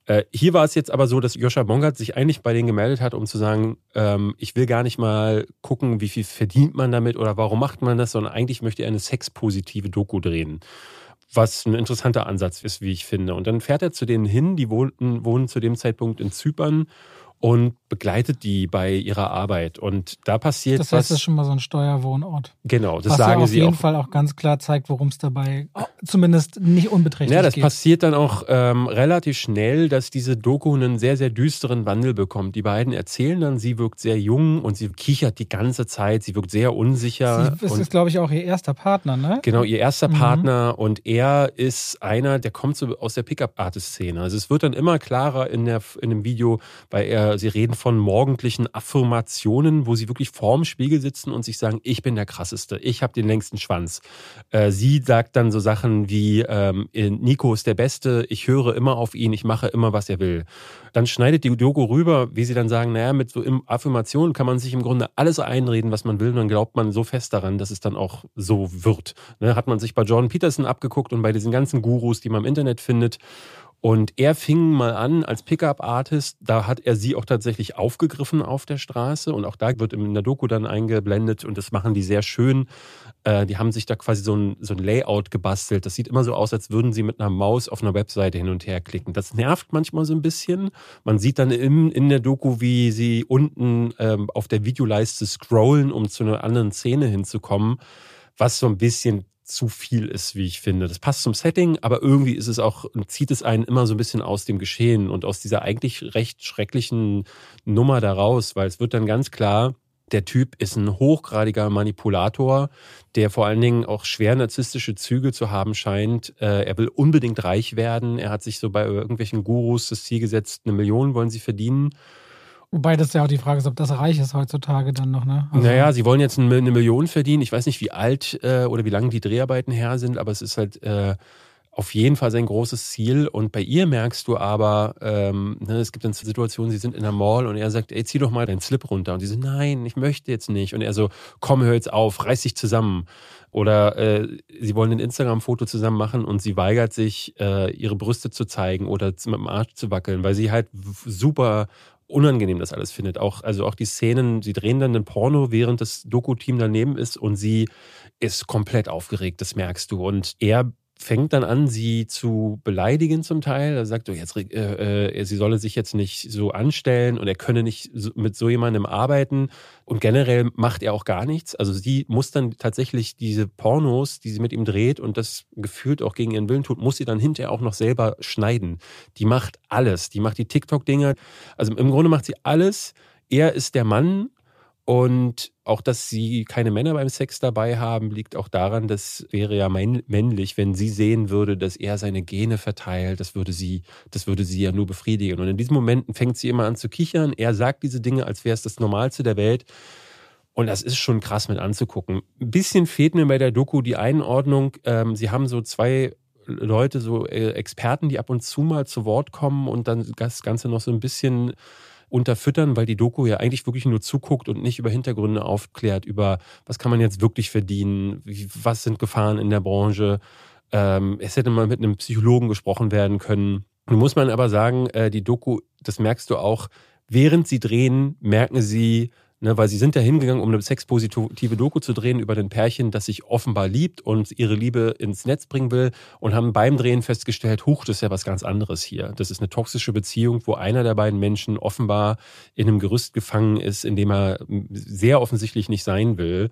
äh, hier war es jetzt aber so, dass Joscha Bongard sich eigentlich bei denen gemeldet hat, um zu sagen, ähm, ich will gar nicht mal gucken, wie viel verdient man damit oder warum macht man das, sondern eigentlich möchte er eine sexpositive Doku drehen was ein interessanter Ansatz ist, wie ich finde. Und dann fährt er zu denen hin, die wohnten, wohnen zu dem Zeitpunkt in Zypern und begleitet die bei ihrer Arbeit. Und da passiert Das heißt, das ist schon mal so ein Steuerwohnort. Genau, das was sagen ja auf sie jeden auch. Fall auch ganz klar zeigt, worum es dabei zumindest nicht unbeträchtlich Ja, das geht. passiert dann auch ähm, relativ schnell, dass diese Doku einen sehr, sehr düsteren Wandel bekommt. Die beiden erzählen dann, sie wirkt sehr jung und sie kichert die ganze Zeit, sie wirkt sehr unsicher. Sie, es ist, glaube ich, auch ihr erster Partner, ne? Genau, ihr erster Mhm. Partner und er ist einer, der kommt so aus der Pickup-Artist-Szene. Also es wird dann immer klarer in, der, in dem Video, weil er, sie reden von morgendlichen Affirmationen, wo sie wirklich vorm Spiegel sitzen und sich sagen, ich bin der krasseste, ich habe den längsten Schwanz. Äh, sie sagt dann so Sachen wie, ähm, Nico ist der Beste, ich höre immer auf ihn, ich mache immer, was er will. Dann schneidet die Doku rüber, wie sie dann sagen, naja, mit so Affirmationen kann man sich im Grunde alles einreden, was man will, und dann glaubt man so fest daran, dass es dann auch so wird. Ne, hat man sich bei Jordan Peterson abgeguckt und bei diesen ganzen Gurus, die man im Internet findet. Und er fing mal an als Pickup-Artist. Da hat er sie auch tatsächlich aufgegriffen auf der Straße. Und auch da wird in der Doku dann eingeblendet. Und das machen die sehr schön. Äh, die haben sich da quasi so ein, so ein Layout gebastelt. Das sieht immer so aus, als würden sie mit einer Maus auf einer Webseite hin und her klicken. Das nervt manchmal so ein bisschen. Man sieht dann im, in der Doku, wie sie unten ähm, auf der Videoleiste scrollen, um zu einer anderen Szene hinzukommen. Was so ein bisschen zu viel ist, wie ich finde. Das passt zum Setting, aber irgendwie ist es auch, zieht es einen immer so ein bisschen aus dem Geschehen und aus dieser eigentlich recht schrecklichen Nummer daraus, weil es wird dann ganz klar, der Typ ist ein hochgradiger Manipulator, der vor allen Dingen auch schwer narzisstische Züge zu haben scheint. Äh, er will unbedingt reich werden. Er hat sich so bei irgendwelchen Gurus das Ziel gesetzt, eine Million wollen sie verdienen. Wobei das ja auch die Frage ist, ob das reich ist heutzutage dann noch, ne? Also, naja, sie wollen jetzt eine Million verdienen. Ich weiß nicht, wie alt äh, oder wie lange die Dreharbeiten her sind, aber es ist halt äh, auf jeden Fall sein großes Ziel. Und bei ihr merkst du aber, ähm, ne, es gibt dann Situationen, sie sind in der Mall und er sagt, ey, zieh doch mal deinen Slip runter. Und sie so, nein, ich möchte jetzt nicht. Und er so, komm, hör jetzt auf, reiß dich zusammen. Oder äh, sie wollen ein Instagram-Foto zusammen machen und sie weigert sich, äh, ihre Brüste zu zeigen oder mit dem Arsch zu wackeln, weil sie halt super unangenehm das alles findet. Auch, also auch die Szenen, sie drehen dann den Porno, während das Doku-Team daneben ist und sie ist komplett aufgeregt, das merkst du. Und er fängt dann an, sie zu beleidigen zum Teil. Er sagt, so, jetzt, äh, äh, sie solle sich jetzt nicht so anstellen und er könne nicht mit so jemandem arbeiten. Und generell macht er auch gar nichts. Also sie muss dann tatsächlich diese Pornos, die sie mit ihm dreht und das gefühlt auch gegen ihren Willen tut, muss sie dann hinterher auch noch selber schneiden. Die macht alles. Die macht die TikTok-Dinger. Also im Grunde macht sie alles. Er ist der Mann und auch, dass sie keine Männer beim Sex dabei haben, liegt auch daran, das wäre ja männ- männlich, wenn sie sehen würde, dass er seine Gene verteilt, das würde sie, das würde sie ja nur befriedigen. Und in diesen Momenten fängt sie immer an zu kichern. Er sagt diese Dinge, als wäre es das Normalste der Welt. Und das ist schon krass mit anzugucken. Ein bisschen fehlt mir bei der Doku die Einordnung. Ähm, sie haben so zwei Leute, so äh, Experten, die ab und zu mal zu Wort kommen und dann das Ganze noch so ein bisschen unterfüttern, weil die Doku ja eigentlich wirklich nur zuguckt und nicht über Hintergründe aufklärt, über was kann man jetzt wirklich verdienen, was sind Gefahren in der Branche. Ähm, es hätte mal mit einem Psychologen gesprochen werden können. Nun muss man aber sagen, äh, die Doku, das merkst du auch, während sie drehen, merken sie, Ne, weil sie sind da hingegangen, um eine sexpositive Doku zu drehen über ein Pärchen, das sich offenbar liebt und ihre Liebe ins Netz bringen will und haben beim Drehen festgestellt, huch, das ist ja was ganz anderes hier. Das ist eine toxische Beziehung, wo einer der beiden Menschen offenbar in einem Gerüst gefangen ist, in dem er sehr offensichtlich nicht sein will.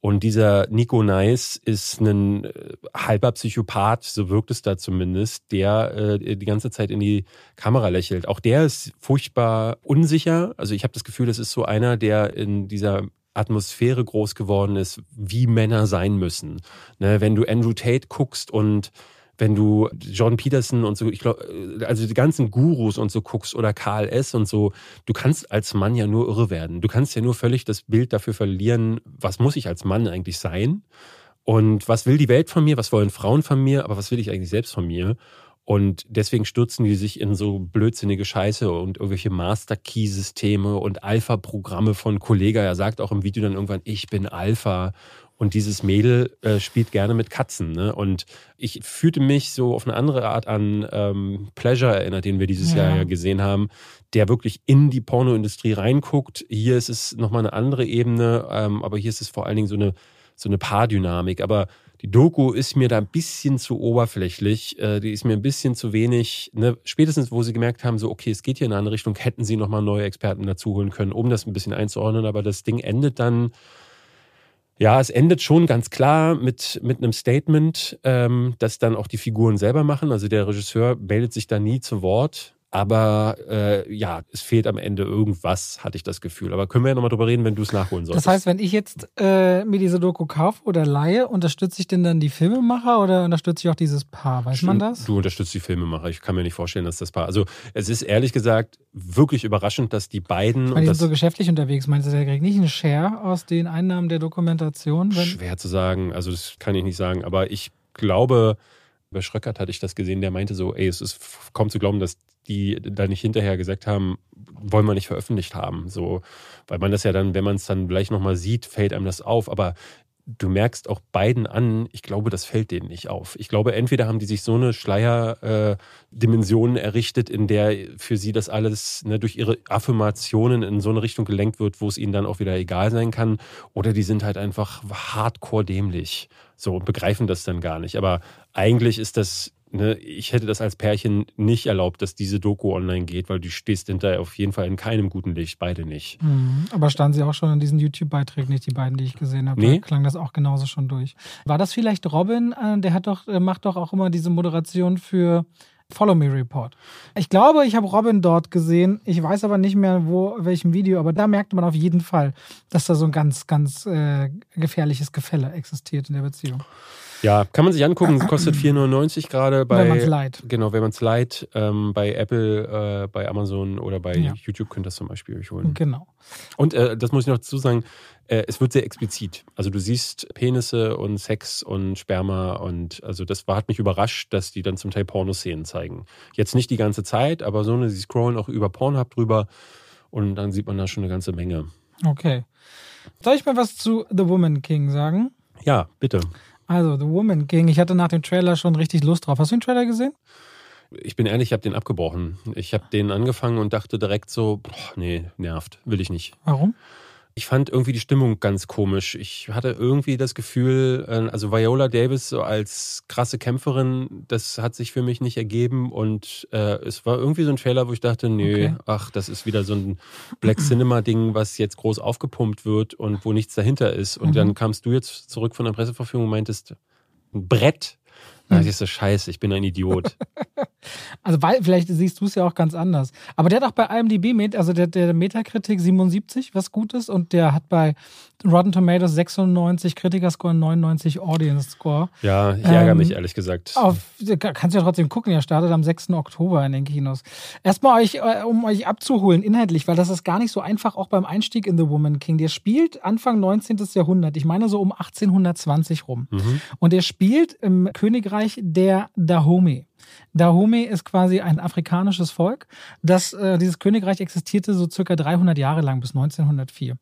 Und dieser Nico Nice ist ein äh, halber Psychopath, so wirkt es da zumindest, der äh, die ganze Zeit in die Kamera lächelt. Auch der ist furchtbar unsicher. Also ich habe das Gefühl, das ist so einer, der in dieser Atmosphäre groß geworden ist, wie Männer sein müssen. Ne, wenn du Andrew Tate guckst und wenn du John Peterson und so, ich glaube, also die ganzen Gurus und so guckst oder Karl S. und so, du kannst als Mann ja nur irre werden. Du kannst ja nur völlig das Bild dafür verlieren, was muss ich als Mann eigentlich sein? Und was will die Welt von mir? Was wollen Frauen von mir? Aber was will ich eigentlich selbst von mir? Und deswegen stürzen die sich in so blödsinnige Scheiße und irgendwelche Master-Key-Systeme und Alpha-Programme von Kollega. Er sagt auch im Video dann irgendwann, ich bin Alpha. Und dieses Mädel äh, spielt gerne mit Katzen. Ne? Und ich fühlte mich so auf eine andere Art an ähm, Pleasure erinnert, den wir dieses ja. Jahr ja gesehen haben, der wirklich in die Pornoindustrie reinguckt. Hier ist es nochmal eine andere Ebene, ähm, aber hier ist es vor allen Dingen so eine, so eine Paardynamik. Aber die Doku ist mir da ein bisschen zu oberflächlich, äh, die ist mir ein bisschen zu wenig, ne? spätestens wo sie gemerkt haben, so okay, es geht hier in eine andere Richtung, hätten sie nochmal neue Experten dazu holen können, um das ein bisschen einzuordnen, aber das Ding endet dann, ja, es endet schon ganz klar mit, mit einem Statement, ähm, das dann auch die Figuren selber machen, also der Regisseur meldet sich da nie zu Wort, aber äh, ja, es fehlt am Ende irgendwas, hatte ich das Gefühl. Aber können wir ja nochmal drüber reden, wenn du es nachholen solltest. Das heißt, wenn ich jetzt äh, mir diese Doku kaufe oder leihe, unterstütze ich denn dann die Filmemacher oder unterstütze ich auch dieses Paar? Weiß man das? Du unterstützt die Filmemacher. Ich kann mir nicht vorstellen, dass das Paar. Also es ist ehrlich gesagt wirklich überraschend, dass die beiden. Ich meine, die sind so geschäftlich unterwegs. Meinst du, der kriegt nicht einen Share aus den Einnahmen der Dokumentation? Schwer zu sagen. Also das kann ich nicht sagen. Aber ich glaube, bei Schröckert hatte ich das gesehen, der meinte so, ey, es ist kaum zu glauben, dass die da nicht hinterher gesagt haben, wollen wir nicht veröffentlicht haben. So, weil man das ja dann, wenn man es dann gleich nochmal sieht, fällt einem das auf. Aber du merkst auch beiden an, ich glaube, das fällt denen nicht auf. Ich glaube, entweder haben die sich so eine Schleierdimension äh, errichtet, in der für sie das alles ne, durch ihre Affirmationen in so eine Richtung gelenkt wird, wo es ihnen dann auch wieder egal sein kann, oder die sind halt einfach hardcore dämlich so und begreifen das dann gar nicht. Aber eigentlich ist das ne, ich hätte das als Pärchen nicht erlaubt, dass diese Doku online geht, weil du stehst hinterher auf jeden Fall in keinem guten Licht, beide nicht. Mhm. Aber standen sie auch schon in diesen YouTube-Beiträgen nicht, die beiden, die ich gesehen habe? Nee. Da klang das auch genauso schon durch. War das vielleicht Robin? Äh, der hat doch, macht doch auch immer diese Moderation für Follow Me Report. Ich glaube, ich habe Robin dort gesehen. Ich weiß aber nicht mehr, wo, welchem Video, aber da merkte man auf jeden Fall, dass da so ein ganz, ganz äh, gefährliches Gefälle existiert in der Beziehung. Ja, kann man sich angucken. Kostet 4,99 gerade bei. Wenn man es leiht. Genau, wenn man es leiht. Ähm, bei Apple, äh, bei Amazon oder bei ja. YouTube könnt ihr das zum Beispiel euch holen. Genau. Und äh, das muss ich noch dazu sagen, äh, es wird sehr explizit. Also du siehst Penisse und Sex und Sperma und also das war, hat mich überrascht, dass die dann zum Teil Pornoszenen zeigen. Jetzt nicht die ganze Zeit, aber so eine, sie scrollen auch über Pornhub drüber und dann sieht man da schon eine ganze Menge. Okay. Soll ich mal was zu The Woman King sagen? Ja, bitte. Also, The Woman King, ich hatte nach dem Trailer schon richtig Lust drauf. Hast du den Trailer gesehen? Ich bin ehrlich, ich habe den abgebrochen. Ich habe den angefangen und dachte direkt so, boah, nee, nervt, will ich nicht. Warum? Ich fand irgendwie die Stimmung ganz komisch. Ich hatte irgendwie das Gefühl, äh, also Viola Davis so als krasse Kämpferin, das hat sich für mich nicht ergeben und äh, es war irgendwie so ein Trailer, wo ich dachte, nö, okay. ach, das ist wieder so ein Black Cinema Ding, was jetzt groß aufgepumpt wird und wo nichts dahinter ist. Und mhm. dann kamst du jetzt zurück von der Presseverfügung und meintest, ein Brett. Da ich so, scheiße, ich bin ein Idiot. also weil, vielleicht siehst du es ja auch ganz anders. Aber der hat auch bei IMDb, also der, der Metakritik 77, was gut ist, und der hat bei Rotten Tomatoes 96, Kritikerscore 99, Audience Score. Ja, ich ärgere ähm, mich ehrlich gesagt. Auf, kannst du ja trotzdem gucken, er startet am 6. Oktober in den Kinos. Erstmal euch, äh, um euch abzuholen, inhaltlich, weil das ist gar nicht so einfach, auch beim Einstieg in The Woman King. Der spielt Anfang 19. Jahrhundert, ich meine so um 1820 rum. Mhm. Und er spielt im Königreich der Dahomey. Dahomey ist quasi ein afrikanisches Volk. Das, äh, dieses Königreich existierte so circa 300 Jahre lang bis 1904.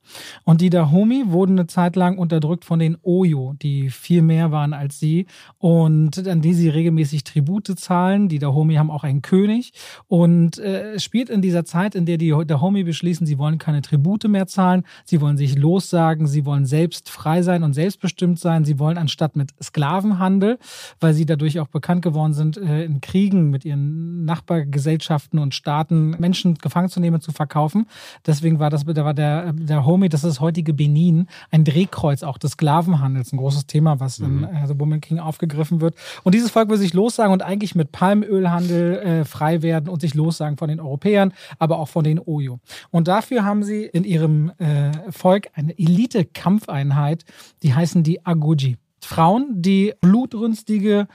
Und die Dahomey wurden eine Zeit lang unterdrückt von den Oyo, die viel mehr waren als sie und an die sie regelmäßig Tribute zahlen. Die Dahomey haben auch einen König und äh, spielt in dieser Zeit, in der die Dahomey beschließen, sie wollen keine Tribute mehr zahlen, sie wollen sich lossagen, sie wollen selbst frei sein und selbstbestimmt sein, sie wollen anstatt mit Sklavenhandel, weil sie dadurch auch bekannt geworden sind, äh, in Kriegen mit ihren Nachbargesellschaften und Staaten Menschen gefangen zu nehmen, zu verkaufen. Deswegen war das, da war der, der Homie, das ist heutige Benin, ein Drehkreuz auch des Sklavenhandels, ein großes Thema, was mhm. in äh, The Woman King aufgegriffen wird. Und dieses Volk will sich lossagen und eigentlich mit Palmölhandel äh, frei werden und sich lossagen von den Europäern, aber auch von den Oyo. Und dafür haben sie in ihrem äh, Volk eine Elite-Kampfeinheit, die heißen die Aguji. Frauen, die blutrünstige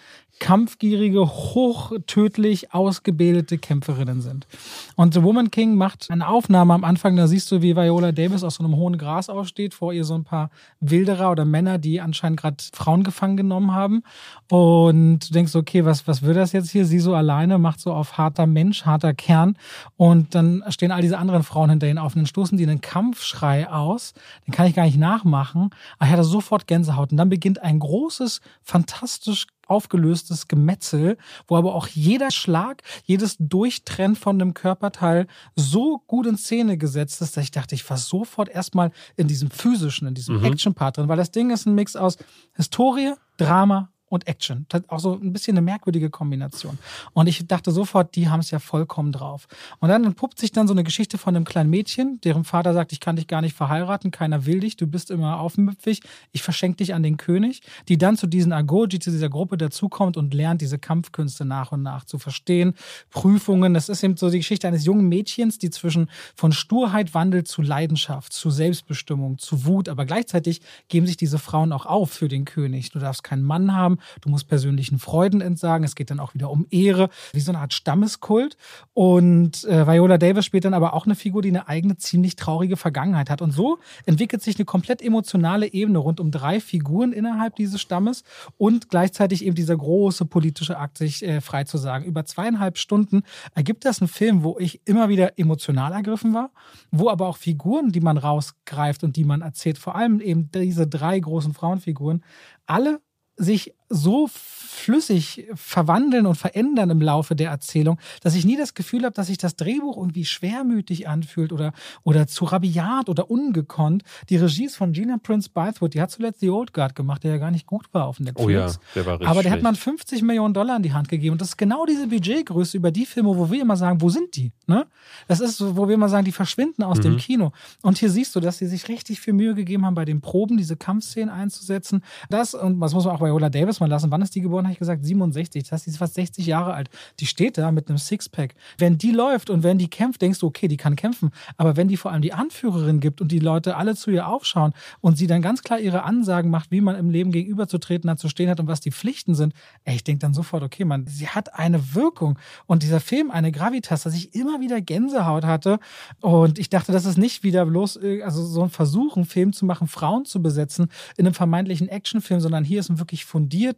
kampfgierige, hochtödlich ausgebildete Kämpferinnen sind. Und The Woman King macht eine Aufnahme am Anfang, da siehst du, wie Viola Davis aus so einem hohen Gras aufsteht, vor ihr so ein paar Wilderer oder Männer, die anscheinend gerade Frauen gefangen genommen haben. Und du denkst, okay, was, was wird das jetzt hier? Sie so alleine, macht so auf harter Mensch, harter Kern. Und dann stehen all diese anderen Frauen hinter ihnen auf und dann stoßen die einen Kampfschrei aus. Den kann ich gar nicht nachmachen. Aber ich hatte sofort Gänsehaut. Und dann beginnt ein großes, fantastisch aufgelöstes Gemetzel, wo aber auch jeder Schlag, jedes Durchtrennen von einem Körperteil so gut in Szene gesetzt ist, dass ich dachte, ich war sofort erstmal in diesem physischen, in diesem mhm. Action-Part drin, weil das Ding ist ein Mix aus Historie, Drama und Action. Das auch so ein bisschen eine merkwürdige Kombination. Und ich dachte sofort, die haben es ja vollkommen drauf. Und dann entpuppt sich dann so eine Geschichte von einem kleinen Mädchen, deren Vater sagt, ich kann dich gar nicht verheiraten, keiner will dich, du bist immer aufmüpfig, ich verschenke dich an den König, die dann zu diesen Agoji, zu dieser Gruppe dazukommt und lernt, diese Kampfkünste nach und nach zu verstehen. Prüfungen, das ist eben so die Geschichte eines jungen Mädchens, die zwischen von Sturheit wandelt zu Leidenschaft, zu Selbstbestimmung, zu Wut, aber gleichzeitig geben sich diese Frauen auch auf für den König. Du darfst keinen Mann haben, du musst persönlichen Freuden entsagen. Es geht dann auch wieder um Ehre, wie so eine Art Stammeskult. Und äh, Viola Davis spielt dann aber auch eine Figur, die eine eigene ziemlich traurige Vergangenheit hat. Und so entwickelt sich eine komplett emotionale Ebene rund um drei Figuren innerhalb dieses Stammes und gleichzeitig eben dieser große politische Akt, sich äh, frei zu sagen. Über zweieinhalb Stunden ergibt das einen Film, wo ich immer wieder emotional ergriffen war, wo aber auch Figuren, die man rausgreift und die man erzählt, vor allem eben diese drei großen Frauenfiguren, alle sich so flüssig verwandeln und verändern im Laufe der Erzählung, dass ich nie das Gefühl habe, dass sich das Drehbuch irgendwie schwermütig anfühlt oder, oder zu rabiat oder ungekonnt. Die Regie ist von Gina Prince Bythewood, die hat zuletzt The Old Guard gemacht, der ja gar nicht gut war auf Netflix. Oh ja, der war richtig Aber der schlecht. hat man 50 Millionen Dollar in die Hand gegeben. Und das ist genau diese Budgetgröße über die Filme, wo wir immer sagen, wo sind die? Ne? Das ist so, wo wir immer sagen, die verschwinden aus mhm. dem Kino. Und hier siehst du, dass sie sich richtig viel Mühe gegeben haben, bei den Proben diese Kampfszenen einzusetzen. Das, und was muss man auch bei Viola Davis mal lassen, wann ist die geboren, habe ich gesagt, 67. Das heißt, die ist fast 60 Jahre alt. Die steht da mit einem Sixpack. Wenn die läuft und wenn die kämpft, denkst du, okay, die kann kämpfen. Aber wenn die vor allem die Anführerin gibt und die Leute alle zu ihr aufschauen und sie dann ganz klar ihre Ansagen macht, wie man im Leben gegenüberzutreten hat, zu stehen hat und was die Pflichten sind, ey, ich denke dann sofort, okay, man, sie hat eine Wirkung. Und dieser Film, eine Gravitas, dass ich immer wieder Gänsehaut hatte. Und ich dachte, das ist nicht wieder bloß, äh, also so ein Versuch, einen Film zu machen, Frauen zu besetzen in einem vermeintlichen Actionfilm, sondern hier ist ein wirklich fundiertes,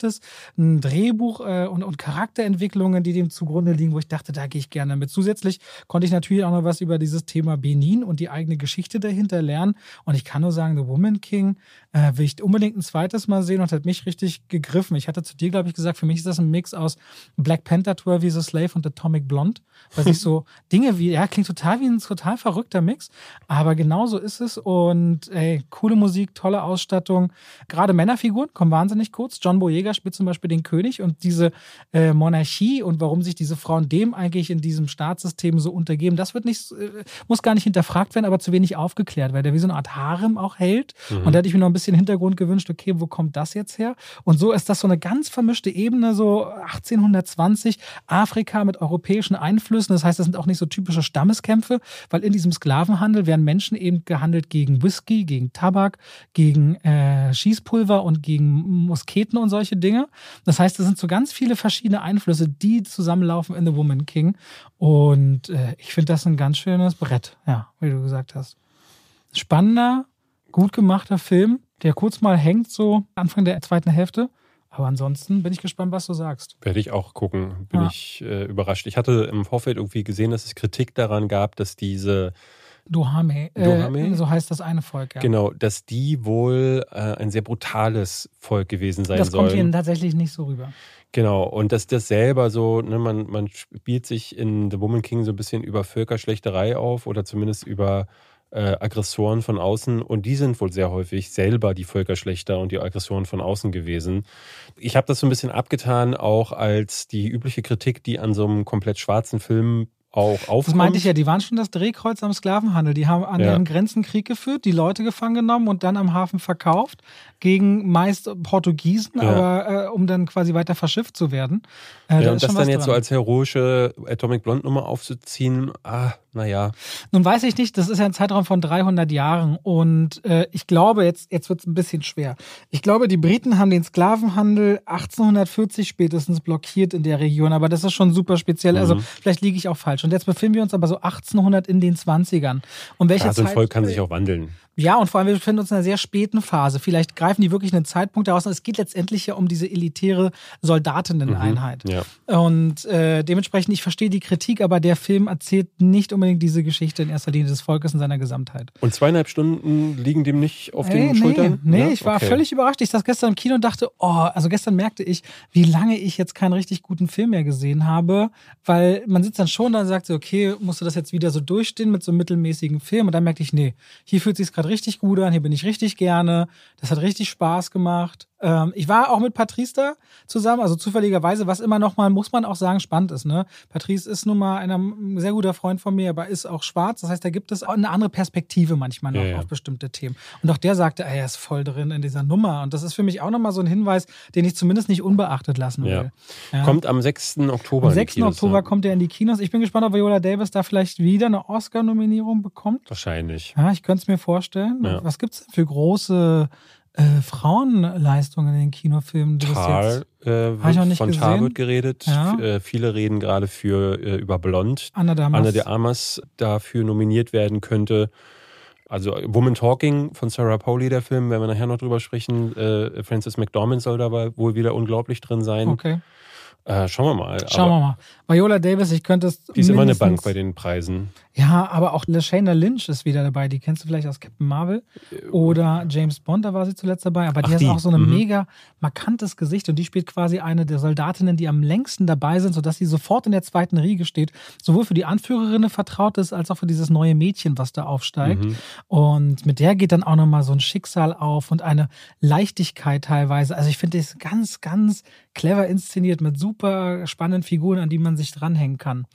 ein Drehbuch äh, und, und Charakterentwicklungen, die dem zugrunde liegen, wo ich dachte, da gehe ich gerne mit. Zusätzlich konnte ich natürlich auch noch was über dieses Thema Benin und die eigene Geschichte dahinter lernen. Und ich kann nur sagen, The Woman King äh, will ich unbedingt ein zweites Mal sehen und hat mich richtig gegriffen. Ich hatte zu dir, glaube ich, gesagt, für mich ist das ein Mix aus Black Panther, 12 Years a Slave und Atomic Blonde, weil sich so Dinge wie, ja, klingt total wie ein total verrückter Mix, aber genau so ist es und ey, coole Musik, tolle Ausstattung. Gerade Männerfiguren kommen wahnsinnig kurz. John Boyega spielt zum Beispiel den König und diese äh, Monarchie und warum sich diese Frauen dem eigentlich in diesem Staatssystem so untergeben, das wird nicht, äh, muss gar nicht hinterfragt werden, aber zu wenig aufgeklärt, weil der wie so eine Art Harem auch hält. Mhm. Und da hätte ich mir noch ein bisschen Hintergrund gewünscht, okay, wo kommt das jetzt her? Und so ist das so eine ganz vermischte Ebene, so 1820, Afrika mit europäischen Einflüssen. Das heißt, das sind auch nicht so typische Stammeskämpfe, weil in diesem Sklavenhandel werden Menschen eben gehandelt gegen Whisky, gegen Tabak, gegen äh, Schießpulver und gegen Musketen und solche Dinge. Das heißt, es sind so ganz viele verschiedene Einflüsse, die zusammenlaufen in The Woman King. Und äh, ich finde das ein ganz schönes Brett, ja, wie du gesagt hast. Spannender, gut gemachter Film, der kurz mal hängt, so Anfang der zweiten Hälfte. Aber ansonsten bin ich gespannt, was du sagst. Werde ich auch gucken. Bin ja. ich äh, überrascht. Ich hatte im Vorfeld irgendwie gesehen, dass es Kritik daran gab, dass diese Dohame, äh, so heißt das eine Volk, ja. Genau, dass die wohl äh, ein sehr brutales Volk gewesen sein das sollen. Das kommt ihnen tatsächlich nicht so rüber. Genau, und dass das selber so, ne, man, man spielt sich in The Woman King so ein bisschen über Völkerschlechterei auf oder zumindest über äh, Aggressoren von außen und die sind wohl sehr häufig selber die Völkerschlechter und die Aggressoren von außen gewesen. Ich habe das so ein bisschen abgetan, auch als die übliche Kritik, die an so einem komplett schwarzen Film auch aufkommt. Das meinte ich ja, die waren schon das Drehkreuz am Sklavenhandel. Die haben an Ja. ihren Grenzen Krieg geführt, die Leute gefangen genommen und dann am Hafen verkauft gegen meist Portugiesen, Ja. aber äh, um dann quasi weiter verschifft zu werden. Äh, da Ja, ist und das dann jetzt so dran. als heroische Atomic Blonde Nummer aufzuziehen, ah, naja. Nun weiß ich nicht, das ist ja ein Zeitraum von 300 Jahren und äh, ich glaube, jetzt, jetzt wird es ein bisschen schwer. Ich glaube, die Briten haben den Sklavenhandel 1840 spätestens blockiert in der Region, aber das ist schon super speziell. Also Mhm. vielleicht liege ich auch falsch. Und jetzt befinden wir uns aber so 1800 in den 20ern. Und welche ein Zeit, Volk kann sich auch wandeln. Ja, und vor allem, wir befinden uns in einer sehr späten Phase. Vielleicht greifen die wirklich einen Zeitpunkt daraus. Es geht letztendlich ja um diese elitäre Soldatinnen-Einheit. Ja. Und äh, dementsprechend, ich verstehe die Kritik, aber der Film erzählt nicht unbedingt diese Geschichte in erster Linie des Volkes in seiner Gesamtheit. Und zweieinhalb Stunden liegen dem nicht auf den Ey, Schultern? Nee, nee Ja? ich war Okay. völlig überrascht. Ich saß gestern im Kino und dachte, oh, also gestern merkte ich, wie lange ich jetzt keinen richtig guten Film mehr gesehen habe, weil man sitzt dann schon da und sagt so, okay, musst du das jetzt wieder so durchstehen mit so einem mittelmäßigen Film? Und dann merkte ich, nee, hier fühlt sich gerade richtig gut an, hier bin ich richtig gerne, das hat richtig Spaß gemacht. Ähm, ich war auch mit Patrice da zusammen, also zufälligerweise, was immer noch mal, muss man auch sagen, spannend ist. Ne? Patrice ist nun mal einer, ein sehr guter Freund von mir, aber ist auch schwarz. Das heißt, da gibt es auch eine andere Perspektive manchmal noch Ja, ja. auf bestimmte Themen. Und auch der sagte, ey, er ist voll drin in dieser Nummer. Und das ist für mich auch nochmal so ein Hinweis, den ich zumindest nicht unbeachtet lassen will. Ja. Kommt am 6. Oktober. Am in die 6. Kinos, Oktober ja. kommt er in die Kinos. Ich bin gespannt, ob Viola Davis da vielleicht wieder eine Oscar-Nominierung bekommt. Wahrscheinlich. Ja, ich könnte es mir vorstellen. Was gibt es denn für große äh, Frauenleistungen in den Kinofilmen? Tar, jetzt- äh, ich noch wird, nicht von Tar gesehen. wird geredet. Ja. Äh, viele reden gerade für äh, über Blond. Anna Damas. Anna de Armas dafür nominiert werden könnte. Also Woman Talking von Sarah Pauli, der Film, werden wir nachher noch drüber sprechen. Äh, Frances McDormand soll dabei wohl wieder unglaublich drin sein. Okay, Äh, schauen wir mal. schauen wir mal. Viola Davis, ich könnte es. Die ist immer eine Bank bei den Preisen. Ja, aber auch Lashana Lynch ist wieder dabei. Die kennst du vielleicht aus Captain Marvel oder James Bond, da war sie zuletzt dabei. Aber die hat auch so ein Mhm. mega markantes Gesicht und die spielt quasi eine der Soldatinnen, die am längsten dabei sind, sodass sie sofort in der zweiten Riege steht. Sowohl für die Anführerinnen vertraut ist, als auch für dieses neue Mädchen, was da aufsteigt. Mhm. Und mit der geht dann auch nochmal so ein Schicksal auf und eine Leichtigkeit teilweise. Also ich finde das ganz, ganz clever inszeniert mit super spannenden Figuren, an die man sich dranhängen kann.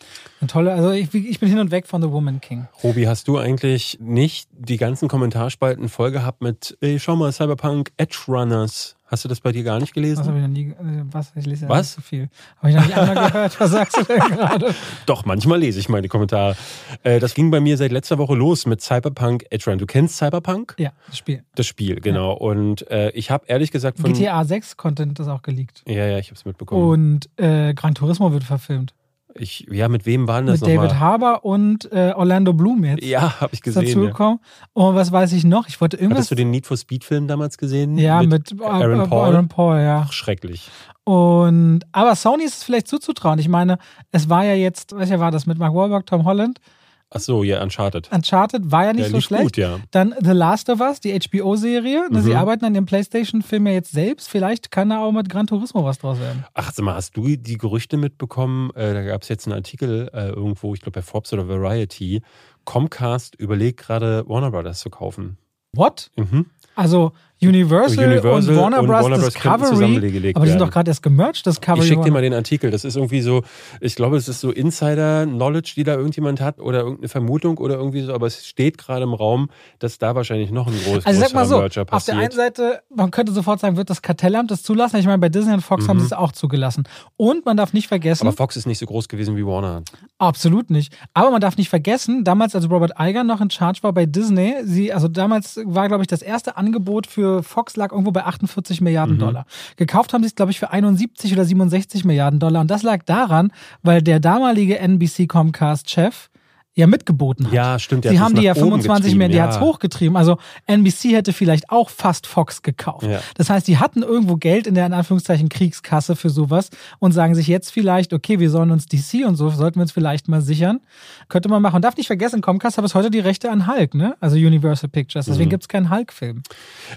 Eine tolle, also ich, ich bin hin und weg von The Woman King. Robi, hast du eigentlich nicht die ganzen Kommentarspalten voll gehabt mit, ey, schau mal, Cyberpunk Edge Runners. Hast du das bei dir gar nicht Was gelesen? habe ich noch nie, äh, was? Ich lese ja Was? nicht so viel. Habe ich noch nicht einmal gehört. Was sagst du denn gerade? Doch, manchmal lese ich meine Kommentare. Äh, das ging bei mir seit letzter Woche los mit Cyberpunk Edge Run. Du kennst Cyberpunk? Ja, das Spiel. Das Spiel, genau. Und äh, ich habe ehrlich gesagt von... GTA 6 Content ist auch geleakt. Ja, ja, ich habe es mitbekommen. Und äh, Gran Turismo wird verfilmt. Ich, ja, mit wem waren das Mit David nochmal? Harbour und äh, Orlando Bloom jetzt. Ja, habe ich gesehen. Ja. dazugekommen. Und was weiß ich noch? Ich wollte irgendwas. Hattest du den Need for Speed Film damals gesehen? ja, mit, Aaron äh, Paul? Aaron Paul, ja. Ach, schrecklich. Und aber Sony ist es vielleicht zuzutrauen. Ich meine, es war ja jetzt, welcher war das mit Mark Wahlberg, Tom Holland? Ach so, ja, Uncharted. Uncharted war ja nicht Ja, so schlecht. gut, ja. Dann The Last of Us, die HBO-Serie. Ne, Sie Mhm. arbeiten an dem PlayStation-Film ja jetzt selbst. Vielleicht kann da auch mit Gran Turismo was draus werden. Ach, sag mal, hast du die Gerüchte mitbekommen? Äh, da gab es jetzt einen Artikel äh, irgendwo, ich glaube bei Forbes oder Variety. Comcast überlegt gerade Warner Brothers zu kaufen. What? Mhm. Also Universal, Universal und Warner und Bros. Warner Bros. könnten Discovery. Aber die sind doch gerade erst gemerged, Discovery. Ich schicke dir Warner. mal den Artikel. Das ist irgendwie so, ich glaube, es ist so Insider-Knowledge, die da irgendjemand hat oder irgendeine Vermutung oder irgendwie so, aber es steht gerade im Raum, dass da wahrscheinlich noch ein groß, Also sag mal so, auf der einen. Seite, man könnte sofort sagen, wird das Kartellamt das zulassen? Ich meine, bei Disney und Fox Mhm. haben sie es auch zugelassen. Und man darf nicht vergessen, Aber Fox ist nicht so groß gewesen wie Warner. Absolut nicht. Aber man darf nicht vergessen, damals, als Robert Iger noch in Charge war bei Disney, sie, also damals war, glaube ich, das erste Angebot für Fox lag irgendwo bei 48 Milliarden Mhm. Dollar. Gekauft haben sie es, glaube ich, für 71 oder 67 Milliarden Dollar. Und das lag daran, weil der damalige NBC Comcast-Chef ja mitgeboten hat. Ja, stimmt. Sie hat haben es die ja nach oben 25 mehr, getrieben, die ja. hat's hochgetrieben. Also NBC hätte vielleicht auch fast Fox gekauft. Ja. Das heißt, die hatten irgendwo Geld in der in Anführungszeichen Kriegskasse für sowas und sagen sich jetzt vielleicht, okay, wir sollen uns DC und so, sollten wir uns vielleicht mal sichern. Könnte man machen. Und darf nicht vergessen, Comcast hat bis heute die Rechte an Hulk, ne? Also Universal Pictures. Deswegen Mhm. gibt's keinen Hulk-Film.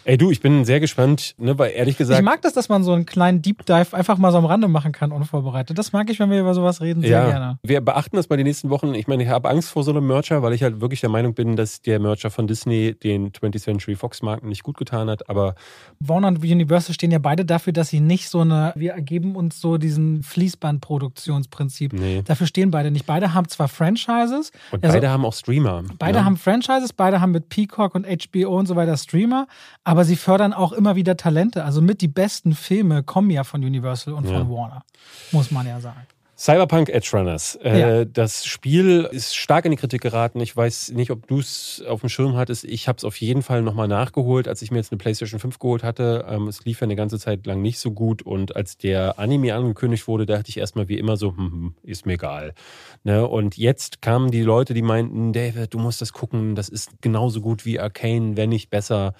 Ey, du, ich bin sehr gespannt, ne, weil ehrlich gesagt. Ich mag das, dass man so einen kleinen Deep Dive einfach mal so am Rande machen kann, unvorbereitet. Das mag ich, wenn wir über sowas reden, sehr ja, gerne. wir beachten das mal die nächsten Wochen. Ich meine, ich habe Angst vor so einem Merger, weil ich halt wirklich der Meinung bin, dass der Merger von Disney den 20th Century Fox Marken nicht gut getan hat. Aber Warner und Universal stehen ja beide dafür, dass sie nicht so eine, wir ergeben uns so diesen Fließbandproduktionsprinzip. Nee. Dafür stehen beide nicht. Beide haben zwar Franchises. und also beide haben auch Streamer. Beide ne? haben Franchises, beide haben mit Peacock und HBO und so weiter Streamer, aber sie fördern auch immer wieder Talente. Also mit die besten Filme kommen ja von Universal und Ja. von Warner, muss man ja sagen. Cyberpunk Edge Runners. Äh, Ja. Das Spiel ist stark in die Kritik geraten. Ich weiß nicht, ob du es auf dem Schirm hattest. Ich habe es auf jeden Fall nochmal nachgeholt, als ich mir jetzt eine PlayStation 5 geholt hatte. Ähm, es lief ja eine ganze Zeit lang nicht so gut. Und als der Anime angekündigt wurde, dachte ich erstmal wie immer so, hm, hm, ist mir egal. Ne? Und jetzt kamen die Leute, die meinten, David, du musst das gucken. Das ist genauso gut wie Arcane, wenn nicht besser.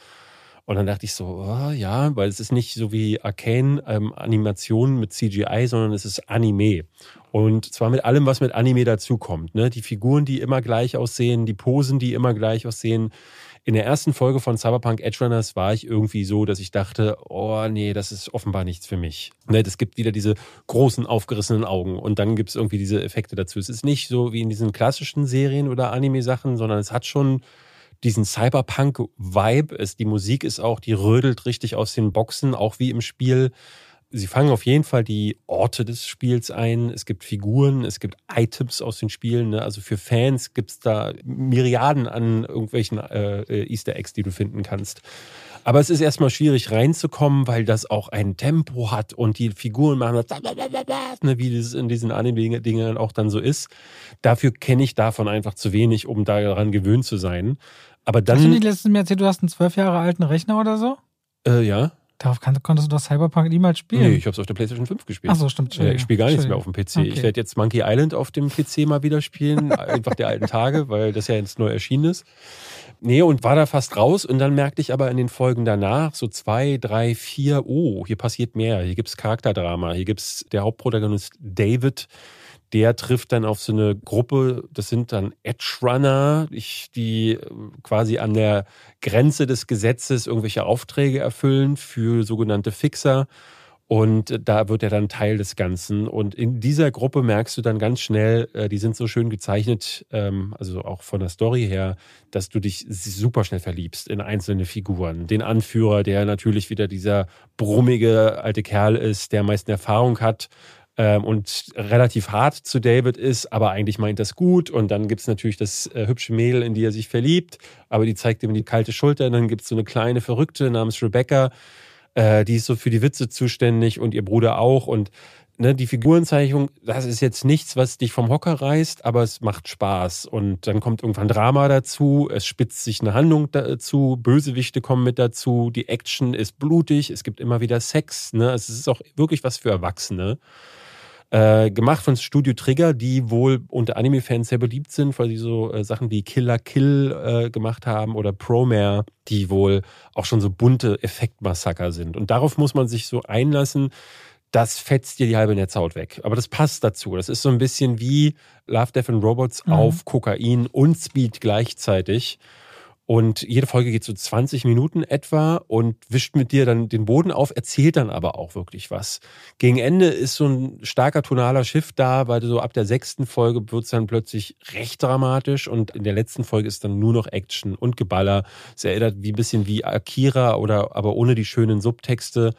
Und dann dachte ich so, oh, ja, weil es ist nicht so wie Arcane ähm, Animation mit CGI, sondern es ist Anime. Und zwar mit allem, was mit Anime dazukommt. Ne? Die Figuren, die immer gleich aussehen, die Posen, die immer gleich aussehen. In der ersten Folge von Cyberpunk Edge Runners war ich irgendwie so, dass ich dachte, oh nee, das ist offenbar nichts für mich. Ne, das gibt wieder diese großen aufgerissenen Augen und dann gibt es irgendwie diese Effekte dazu. Es ist nicht so wie in diesen klassischen Serien oder Anime-Sachen, sondern es hat schon diesen Cyberpunk-Vibe. Es- Die Musik ist auch, die rödelt richtig aus den Boxen, auch wie im Spiel. Sie fangen auf jeden Fall die Orte des Spiels ein. Es gibt Figuren, es gibt Items aus den Spielen. Ne? Also für Fans gibt es da Myriaden an irgendwelchen äh, äh, Easter Eggs, die du finden kannst. Aber es ist erstmal schwierig reinzukommen, weil das auch ein Tempo hat und die Figuren machen das, ne, wie das in diesen Anime-Dingen auch dann so ist. Dafür kenne ich davon einfach zu wenig, um daran gewöhnt zu sein. Aber Hast du dann, nicht letztens mir erzählt, du hast einen zwölf Jahre alten Rechner oder so? äh, ja, Darauf kann, konntest du doch Cyberpunk niemals spielen. nee, ich habe es auf der PlayStation 5 gespielt. Ach so, stimmt. Äh, Entschuldigung. Ich spiele gar nichts mehr auf dem PC. Ich Okay. werde jetzt Monkey Island auf dem PC mal wieder spielen, einfach der alten Tage, weil das ja jetzt neu erschienen ist. Nee, und war da fast raus und dann merkte ich aber in den Folgen danach, so zwei, drei, vier, oh, hier passiert mehr, hier gibt's Charakterdrama, hier gibt's der Hauptprotagonist David, der trifft dann auf so eine Gruppe, das sind dann Edge Runner, die äh, quasi an der Grenze des Gesetzes irgendwelche Aufträge erfüllen für sogenannte Fixer. Und da wird er dann Teil des Ganzen. Und in dieser Gruppe merkst du dann ganz schnell, äh, die sind so schön gezeichnet, ähm, also auch von der Story her, dass du dich super schnell verliebst in einzelne Figuren. Den Anführer, der natürlich wieder dieser brummige alte Kerl ist, der am meisten Erfahrung hat ähm, und relativ hart zu David ist, aber eigentlich meint das gut. Und dann gibt es natürlich das äh, hübsche Mädel, in die er sich verliebt, aber die zeigt ihm die kalte Schulter. Und dann gibt es so eine kleine Verrückte namens Rebecca, äh, die ist so für die Witze zuständig und ihr Bruder auch. Und ne, die Figurenzeichnung, das ist jetzt nichts, was dich vom Hocker reißt, aber es macht Spaß. Und dann kommt irgendwann Drama dazu, es spitzt sich eine Handlung dazu, Bösewichte kommen mit dazu, die Action ist blutig, es gibt immer wieder Sex. Ne? Es ist auch wirklich was für Erwachsene. Äh, gemacht von Studio Trigger, die wohl unter Anime-Fans sehr beliebt sind, weil sie so äh, Sachen wie Killer Kill äh, gemacht haben oder Promare, die wohl auch schon so bunte Effektmassaker sind. Und darauf muss man sich so einlassen. Das fetzt dir die halbe Netzhaut weg. Aber das passt dazu. Das ist so ein bisschen wie Love, Death and Robots Mhm. auf Kokain und Speed gleichzeitig. Und jede Folge geht so 20 Minuten etwa und wischt mit dir dann den Boden auf, erzählt dann aber auch wirklich was. Gegen Ende ist so ein starker tonaler Shift da, weil so ab der sechsten Folge wird es dann plötzlich recht dramatisch und in der letzten Folge ist dann nur noch Action und Geballer. Es erinnert wie ein bisschen wie Akira oder aber ohne die schönen Subtexte.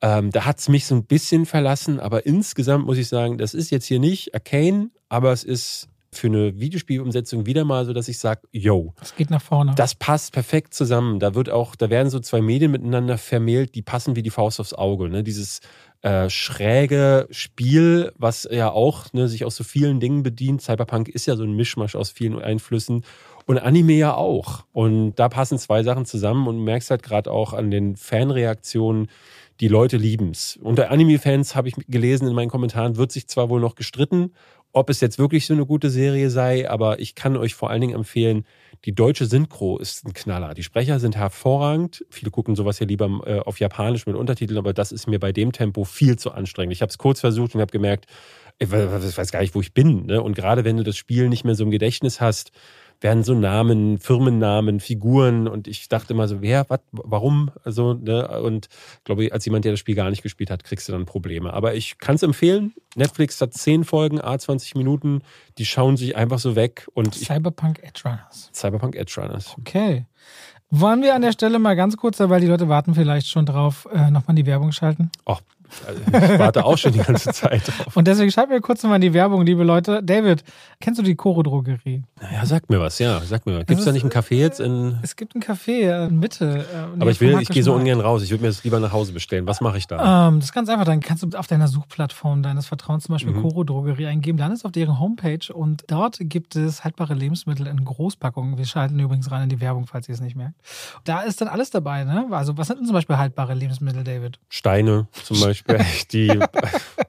Ähm, da hat's mich so ein bisschen verlassen, aber insgesamt muss ich sagen, das ist jetzt hier nicht Arcane, aber es ist für eine Videospielumsetzung wieder mal so, dass ich sage, yo, Es geht nach vorne. das passt perfekt zusammen. Da wird auch, da werden so zwei Medien miteinander vermählt, die passen wie die Faust aufs Auge. Ne? Dieses äh, schräge Spiel, was ja auch ne, sich aus so vielen Dingen bedient. Cyberpunk ist ja so ein Mischmasch aus vielen Einflüssen. Und Anime ja auch. Und da passen zwei Sachen zusammen und du merkst halt gerade auch an den Fanreaktionen, die Leute lieben's. Unter Anime-Fans habe ich gelesen in meinen Kommentaren, wird sich zwar wohl noch gestritten, ob es jetzt wirklich so eine gute Serie sei, aber ich kann euch vor allen Dingen empfehlen, die deutsche Synchro ist ein Knaller. Die Sprecher sind hervorragend. Viele gucken sowas ja lieber äh, auf Japanisch mit Untertiteln, aber das ist mir bei dem Tempo viel zu anstrengend. Ich habe es kurz versucht und habe gemerkt, ich weiß gar nicht, wo ich bin. Ne? Und gerade wenn du das Spiel nicht mehr so im Gedächtnis hast, werden so Namen, Firmennamen, Figuren und ich dachte immer so, wer, was, warum? Also, ne? Und glaube ich, als jemand, der das Spiel gar nicht gespielt hat, kriegst du dann Probleme. Aber ich kann es empfehlen. Netflix hat zehn Folgen, a 20 Minuten, die schauen sich einfach so weg und Cyberpunk Edge Runners. Cyberpunk Edge Runners. Okay. Wollen wir an der Stelle mal ganz kurz, weil die Leute warten vielleicht schon drauf, äh, nochmal in die Werbung schalten? Oh, ich warte auch schon die ganze Zeit drauf. Und deswegen schalten wir kurz nochmal in die Werbung, liebe Leute. David, kennst du die Koro Drogerie? Naja, sag mir was, ja, sag mir was. Gibt es da nicht einen Café jetzt in. Es gibt ein Café in Mitte. Äh, Aber ich will, ich gehe so ungern raus. Ich würde mir das lieber nach Hause bestellen. Was mache ich da? Ähm, das ist ganz einfach. Dann kannst du auf deiner Suchplattform deines Vertrauens zum Beispiel Mhm. Koro Drogerie eingeben. Landest auf deren Homepage und dort gibt es haltbare Lebensmittel in Großpackungen. Wir schalten übrigens rein in die Werbung, falls ihr es nicht merkt. Da ist dann alles dabei, ne? Also, was sind denn zum Beispiel haltbare Lebensmittel, David? Steine zum Beispiel, die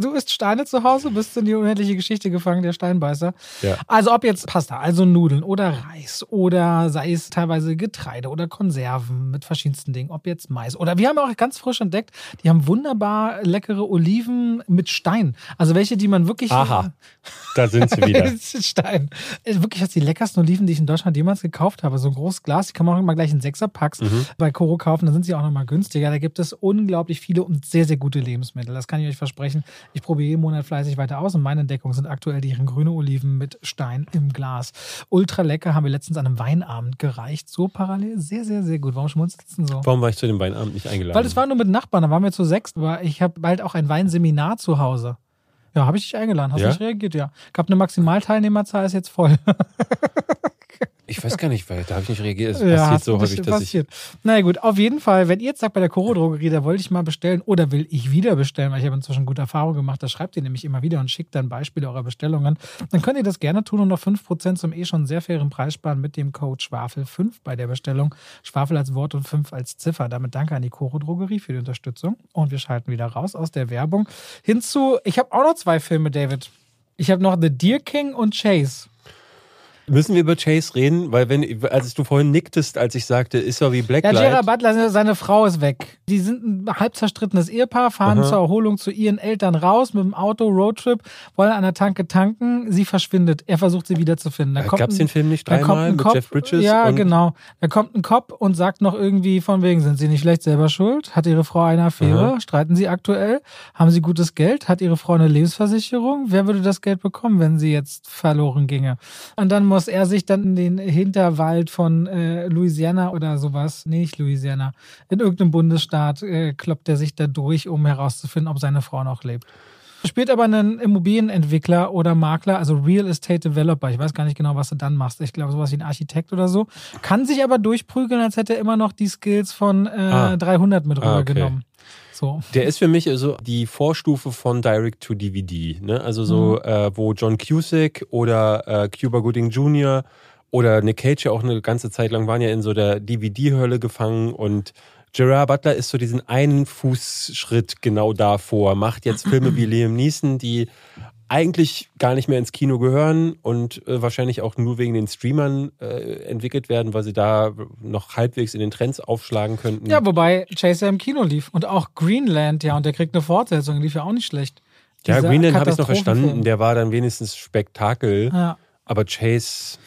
Du isst Steine zu Hause, bist in die unendliche Geschichte gefangen, der Steinbeißer. Ja. Also ob jetzt Pasta, also Nudeln oder Reis oder sei es teilweise Getreide oder Konserven mit verschiedensten Dingen, ob jetzt Mais. Oder wir haben auch ganz frisch entdeckt, die haben wunderbar leckere Oliven mit Stein. Also welche, die man wirklich... Aha. da sind sie wieder. Stein. Äh, Wirklich, das sind die leckersten Oliven, die ich in Deutschland jemals gekauft habe. So ein großes Glas, die kann man auch immer gleich in Sechserpacks Mhm. bei Koro kaufen. Dann sind sie auch nochmal günstiger. Da gibt es unglaublich viele und sehr, sehr gute Lebensmittel. Das kann ich euch versprechen. Ich probiere jeden Monat fleißig weiter aus und meine Entdeckung sind aktuell deren grüne Oliven mit Stein im Glas. Ultra lecker, haben wir letztens an einem Weinabend gereicht. So parallel, sehr, sehr, sehr gut. Warum schmunzelst du so? Warum war ich zu dem Weinabend nicht eingeladen? Weil es war nur mit Nachbarn, da waren wir zu sechs, aber ich habe bald auch ein Weinseminar zu Hause. Ja, habe ich dich eingeladen. Hast du Ja? nicht reagiert? Ja. Gab eine Maximalteilnehmerzahl, ist jetzt voll. ich weiß gar nicht, weil da habe ich nicht reagiert. Es Ja, passiert so häufig, dass passiert. Naja gut, auf jeden Fall, wenn ihr jetzt sagt bei der Koro-Drogerie, da wollte ich mal bestellen oder will ich wieder bestellen, weil ich habe inzwischen gute Erfahrungen gemacht, da schreibt ihr nämlich immer wieder und schickt dann Beispiele eurer Bestellungen, dann könnt ihr das gerne tun und noch 5% zum eh schon sehr fairen Preis sparen mit dem Code Schwafel5 bei der Bestellung. Schwafel als Wort und 5 als Ziffer. Damit danke an die Koro-Drogerie für die Unterstützung und wir schalten wieder raus aus der Werbung. Hinzu, ich habe auch noch zwei Filme, David. Ich habe noch The Deer King und Chase. Müssen wir über Chase reden? Weil wenn, als du vorhin nicktest, als ich sagte, ist er wie Ja, Blacklight. Gerard Butler, seine Frau ist weg. Die sind ein halb zerstrittenes Ehepaar, fahren Aha. zur Erholung zu ihren Eltern raus mit dem Auto, Roadtrip, wollen an der Tanke tanken. Sie verschwindet. Er versucht sie wiederzufinden. Da kommt Gab es den Film nicht da kommt dreimal ein mit Cop, Jeff Bridges? Ja, und genau. Da kommt ein Cop und sagt noch irgendwie von wegen, sind sie nicht vielleicht selber schuld? Hat ihre Frau eine Affäre? Streiten sie aktuell? Haben sie gutes Geld? Hat ihre Frau eine Lebensversicherung? Wer würde das Geld bekommen, wenn sie jetzt verloren ginge? Und dann muss er sich dann in den Hinterwald von äh, Louisiana oder sowas, nee, nicht Louisiana, in irgendeinem Bundesstaat äh, kloppt er sich da durch, um herauszufinden, ob seine Frau noch lebt. Spielt aber einen Immobilienentwickler oder Makler, also Real Estate Developer. Ich weiß gar nicht genau, was du dann machst. Ich glaube, sowas wie ein Architekt oder so. Kann sich aber durchprügeln, als hätte er immer noch die Skills von äh, Ah. 300 mit Ah, okay. So. Der ist für mich so die Vorstufe von Direct-to-DVD. Ne? Also so, Mhm. äh, wo John Cusack oder äh, Cuba Gooding Jr. oder Nick Cage ja auch eine ganze Zeit lang waren ja in so der DVD-Hölle gefangen und Gerard Butler ist so diesen einen Fußschritt genau davor, macht jetzt Filme wie Liam Neeson, die eigentlich gar nicht mehr ins Kino gehören und äh, wahrscheinlich auch nur wegen den Streamern äh, entwickelt werden, weil sie da noch halbwegs in den Trends aufschlagen könnten. Ja, wobei Chase ja im Kino lief. Und auch Greenland, ja, und der kriegt eine Fortsetzung, lief ja auch nicht schlecht. Ja, Dieser Greenland habe ich noch verstanden. Der war dann wenigstens Spektakel. Ja. Aber Chase,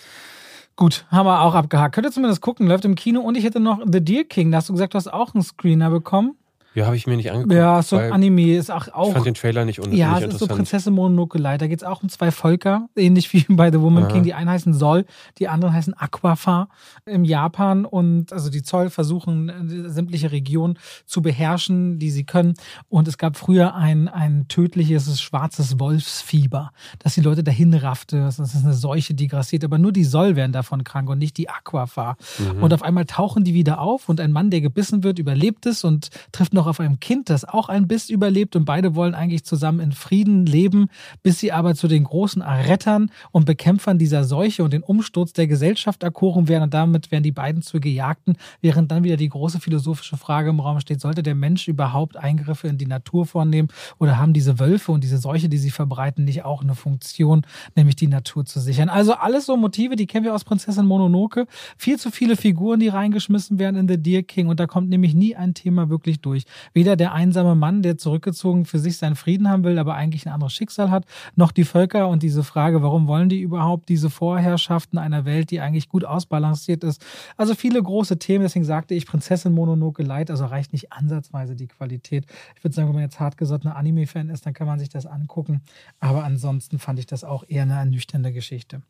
Gut, haben wir auch abgehakt. Könnt ihr zumindest gucken, läuft im Kino. Und ich hätte noch The Deer King. Da hast du gesagt, du hast auch einen Screener bekommen. Ja, habe ich mir nicht angeguckt. Ja, so ein Anime ist auch, Ich auch fand den Trailer nicht, un Ja, es ist so. Prinzessin Mononoke Da geht es auch um zwei Völker, ähnlich wie bei The Woman Aha. King. Die einen heißen Sol, die anderen heißen Aquafa im Japan. Und also die Zoll versuchen, äh, sämtliche Regionen zu beherrschen, die sie können. Und es gab früher ein, ein tödliches schwarzes Wolfsfieber, das die Leute dahin raffte. Das ist eine Seuche, die grassiert. Aber nur die Sol werden davon krank und nicht die Aquafa. Mhm. Und auf einmal tauchen die wieder auf und ein Mann, der gebissen wird, überlebt es und trifft noch auf ein Kind, das auch einen Biss überlebt und beide wollen eigentlich zusammen in Frieden leben, bis sie aber zu den großen Rettern und Bekämpfern dieser Seuche und den Umsturz der Gesellschaft erkoren werden und damit werden die beiden zu Gejagten, während dann wieder die große philosophische Frage im Raum steht, sollte der Mensch überhaupt Eingriffe in die Natur vornehmen oder haben diese Wölfe und diese Seuche, die sie verbreiten, nicht auch eine Funktion, nämlich die Natur zu sichern? Also alles so Motive, die kennen wir aus Prinzessin Mononoke. Viel zu viele Figuren, die reingeschmissen werden in The Deer King und da kommt nämlich nie ein Thema wirklich durch. Weder der einsame Mann, der zurückgezogen für sich seinen Frieden haben will, aber eigentlich ein anderes Schicksal hat, noch die Völker und diese Frage, warum wollen die überhaupt diese Vorherrschaften einer Welt, die eigentlich gut ausbalanciert ist. Also viele große Themen, deswegen sagte ich Prinzessin Mononoke Light, also reicht nicht ansatzweise die Qualität. Ich würde sagen, wenn man jetzt hartgesottener Anime-Fan ist, dann kann man sich das angucken. Aber ansonsten fand ich das auch eher eine ernüchternde Geschichte.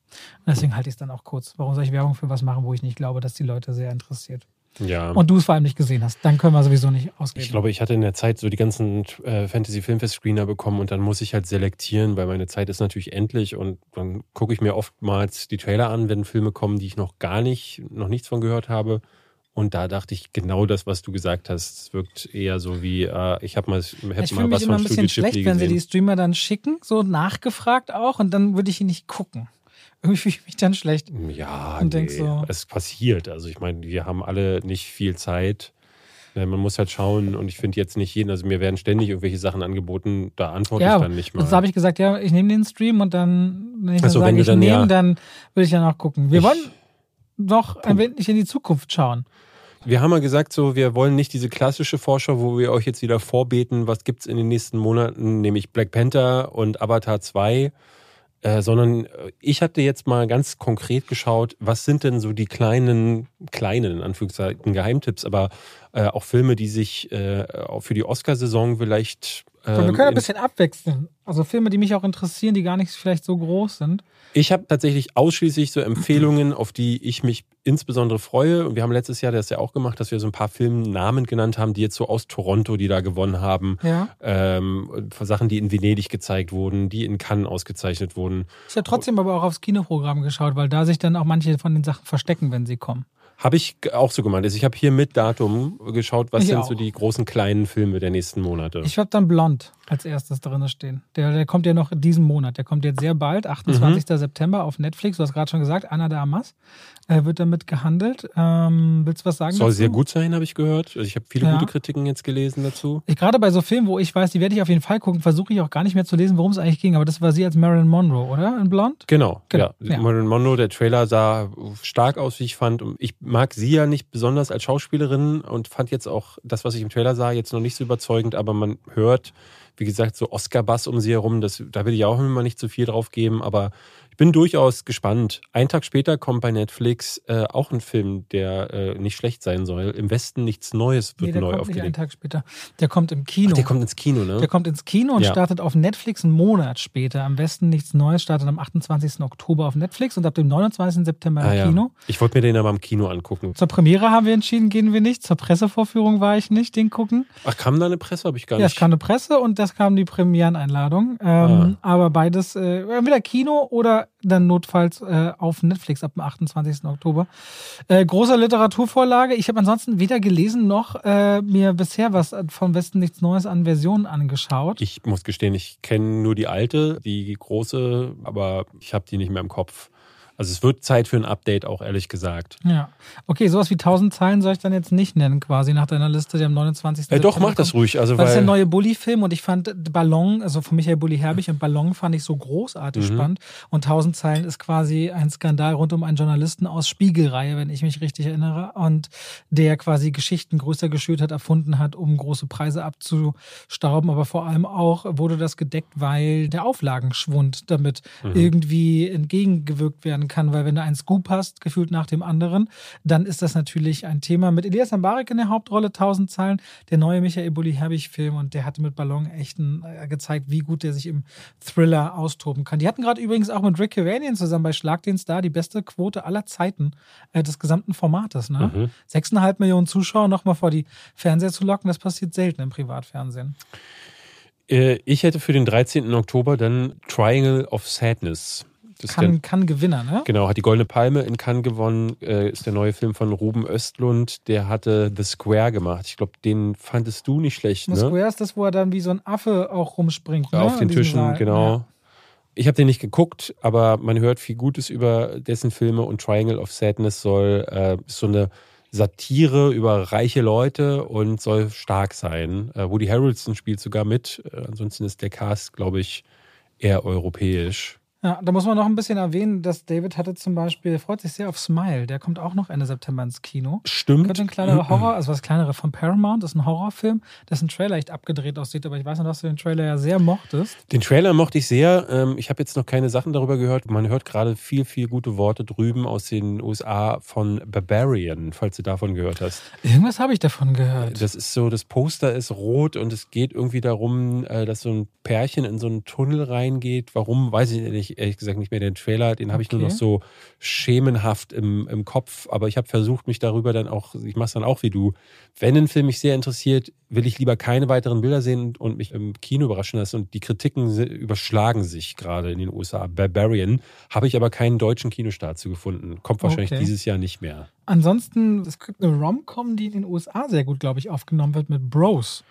Deswegen halte ich es dann auch kurz. Warum soll ich Werbung für was machen, wo ich nicht glaube, dass die Leute sehr interessiert? Ja. Und du es vor allem nicht gesehen hast. Dann können wir sowieso nicht ausreden. Ich glaube, ich hatte in der Zeit so die ganzen äh, Fantasy-Filmfest-Screener bekommen und dann muss ich halt selektieren, weil meine Zeit ist natürlich endlich und dann gucke ich mir oftmals die Trailer an, wenn Filme kommen, die ich noch gar nicht, noch nichts von gehört habe. Und da dachte ich genau das, was du gesagt hast. Es wirkt eher so wie, äh, ich habe mal, hab ich mal fühle mich was immer von ein Studio bisschen schlecht, Ghibli wenn sie die. Streamer dann schicken, so nachgefragt auch, und dann würde ich ihn nicht gucken. Irgendwie fühle ich mich dann schlecht. Ja, Und nee, so- es passiert. Also ich meine, wir haben alle nicht viel Zeit. Äh, Man muss halt schauen und ich finde jetzt nicht jeden, also mir werden ständig irgendwelche Sachen angeboten, da antworte Ja, ich dann nicht mal. Also habe ich gesagt, ja, ich nehme den Stream und dann, wenn ich dann so, sage, wenn ich dann, nehme, ja. dann will ich dann auch gucken. Wir Ich- wollen noch ein wenig in die Zukunft schauen. Wir haben ja gesagt, so, wir wollen nicht diese klassische Vorschau, wo wir euch jetzt wieder vorbeten, was gibt's in den nächsten Monaten, nämlich Black Panther und Avatar 2, äh, sondern äh, ich hatte jetzt mal ganz konkret geschaut, was sind denn so die kleinen, kleinen, in Anführungszeichen, Geheimtipps, aber äh, auch Filme, die sich äh, auch für die Oscarsaison vielleicht. wir ähm, können ein in- bisschen abwechseln. Also Filme, die mich auch interessieren, die gar nicht vielleicht so groß sind. Ich habe tatsächlich ausschließlich so Empfehlungen, auf die ich mich insbesondere freue. Und wir haben letztes Jahr das ja auch gemacht, dass wir so ein paar Filmnamen genannt haben, die jetzt so aus Toronto, die da gewonnen haben. Ja. Ähm, Sachen, die in Venedig gezeigt wurden, die in Cannes ausgezeichnet wurden. Ich habe trotzdem aber auch aufs Kinoprogramm geschaut, weil da sich dann auch manche von den Sachen verstecken, wenn sie kommen. Habe ich auch so gemeint. Also ich habe hier mit Datum geschaut, was Ich sind auch. so die großen kleinen Filme der nächsten Monate. Ich habe dann Blond als erstes drin stehen. Der, der kommt ja noch in diesem Monat. Der kommt jetzt sehr bald, 28. Mhm. September auf Netflix. Du hast gerade schon gesagt, Anna de Amas äh, wird damit gehandelt. Ähm, willst du was sagen Soll dazu? sehr gut sein, habe ich gehört. Also ich habe viele Ja. gute Kritiken jetzt gelesen dazu. Ich gerade bei so Filmen, wo ich weiß, die werde ich auf jeden Fall gucken, versuche ich auch gar nicht mehr zu lesen, worum es eigentlich ging. Aber das war sie als Marilyn Monroe, oder? In Blond? Genau, Genau, ja. ja. Marilyn Monroe, der Trailer sah stark aus, wie ich fand. Ich mag sie ja nicht besonders als Schauspielerin und fand jetzt auch das, was ich im Trailer sah, jetzt noch nicht so überzeugend, aber man hört, wie gesagt, so Oscar-Bass um sie herum. Das, da will ich auch immer nicht zu viel drauf geben, aber bin durchaus gespannt. Einen Tag später kommt bei Netflix äh, auch ein Film, der äh, nicht schlecht sein soll. Im Westen nichts Neues wird Nee, der neu kommt nicht einen aufgelegt. Tag später. Der kommt im Kino. Ach, der kommt ins Kino, ne? Der kommt ins Kino und Ja. startet auf Netflix einen Monat später. Am besten nichts Neues startet am 28. Oktober auf Netflix und ab dem 29. September im ah, ja. Kino. Ich wollte mir den aber im Kino angucken. Zur Premiere haben wir entschieden, gehen wir nicht. Zur Pressevorführung war ich nicht, den gucken. Ach, kam da eine Presse? Habe ich gar Ja, es nicht. kam eine Presse und das kam die Premiereneinladung. Ähm, Aber beides, äh, entweder Kino oder dann notfalls äh, auf Netflix ab dem 28. Oktober. Äh, großer Literaturvorlage. Ich habe ansonsten weder gelesen noch äh, mir bisher was vom Westen nichts Neues an Versionen angeschaut. Ich muss gestehen, ich kenne nur die alte, die große, aber ich habe die nicht mehr im Kopf. Also es wird Zeit für ein Update auch, ehrlich gesagt. Ja. Okay, sowas wie 1000 Zeilen soll ich dann jetzt nicht nennen, quasi nach deiner Liste, die am 29. Äh, doch, mach das kommt. ruhig. Also, Weil das ist der neue Bully-Film und ich fand Ballon, also von Michael Bulli Herbig und Ballon fand ich so großartig Mhm. spannend. Und 1000 Zeilen ist quasi ein Skandal rund um einen Journalisten aus Spiegelreihe, wenn ich mich richtig erinnere. Und der quasi Geschichten größer geschürt hat, erfunden hat, um große Preise abzustauben. Aber vor allem auch wurde das gedeckt, weil der Auflagenschwund damit Mhm. irgendwie entgegengewirkt werden kann. Weil wenn du einen Scoop hast, gefühlt nach dem anderen, dann ist das natürlich ein Thema. Mit Elias Mbarek in der Hauptrolle, 1000 Zeilen, der neue Michael Bulli Herbig-Film und der hatte mit Ballon echt ein, äh, gezeigt, wie gut der sich im Thriller austoben kann. Die hatten gerade übrigens auch mit Rick Cavanian zusammen bei Schlag den Star die beste Quote aller Zeiten äh, des gesamten Formates. Ne? Mhm. 6,5 Millionen Zuschauer nochmal vor die Fernseher zu locken, das passiert selten im Privatfernsehen. äh, ich hätte für den 13. Oktober dann Triangle of Sadness. Das Kann, kann Gewinner, ne? genau, hat die Goldene Palme in Cannes gewonnen. Äh, ist der neue Film von Ruben Östlund. Der hatte The Square gemacht. Ich glaube, den fandest du nicht schlecht, Ne? ne? Square ist das, wo er dann wie so ein Affe auch rumspringt. Ne? auf den Tischen, Saal. genau. Ja. Ich habe den nicht geguckt, aber man hört viel Gutes über dessen Filme und Triangle of Sadness soll äh, ist so eine Satire über reiche Leute und soll stark sein. Äh, Woody Harrelson spielt sogar mit. Äh, ansonsten ist der Cast, glaube ich, eher europäisch. Ja, da muss man noch ein bisschen erwähnen, dass David hatte zum Beispiel, freut sich sehr auf Smile. Der kommt auch noch Ende September ins Kino. Stimmt. Könnte ein kleinerer Horror, also was kleinere von Paramount, das ist ein Horrorfilm, dessen Trailer echt abgedreht aussieht, aber ich weiß noch, dass du den Trailer ja sehr mochtest. Den Trailer mochte ich sehr. Ähm, Ich habe jetzt noch keine Sachen darüber gehört. Man hört gerade viel, viel gute Worte drüben aus den USA von Barbarian, falls du davon gehört hast. Irgendwas habe ich davon gehört. Das ist so, das Poster ist rot und es geht irgendwie darum, äh, dass so ein Pärchen in so einen Tunnel reingeht. Warum, weiß ich nicht, ehrlich gesagt nicht mehr. Den Trailer, den habe ich nur Okay. noch so schemenhaft im, im Kopf. Aber ich habe versucht, mich darüber dann auch, ich mache es dann auch wie du. Wenn ein Film mich sehr interessiert, will ich lieber keine weiteren Bilder sehen und mich im Kino überraschen lassen. Und die Kritiken überschlagen sich gerade in den USA. Barbarian habe ich aber keinen deutschen Kinostart zu gefunden. Kommt wahrscheinlich Okay. dieses Jahr nicht mehr. Ansonsten, es gibt eine Rom-Com, die in den USA sehr gut, glaube ich, aufgenommen wird mit Bros.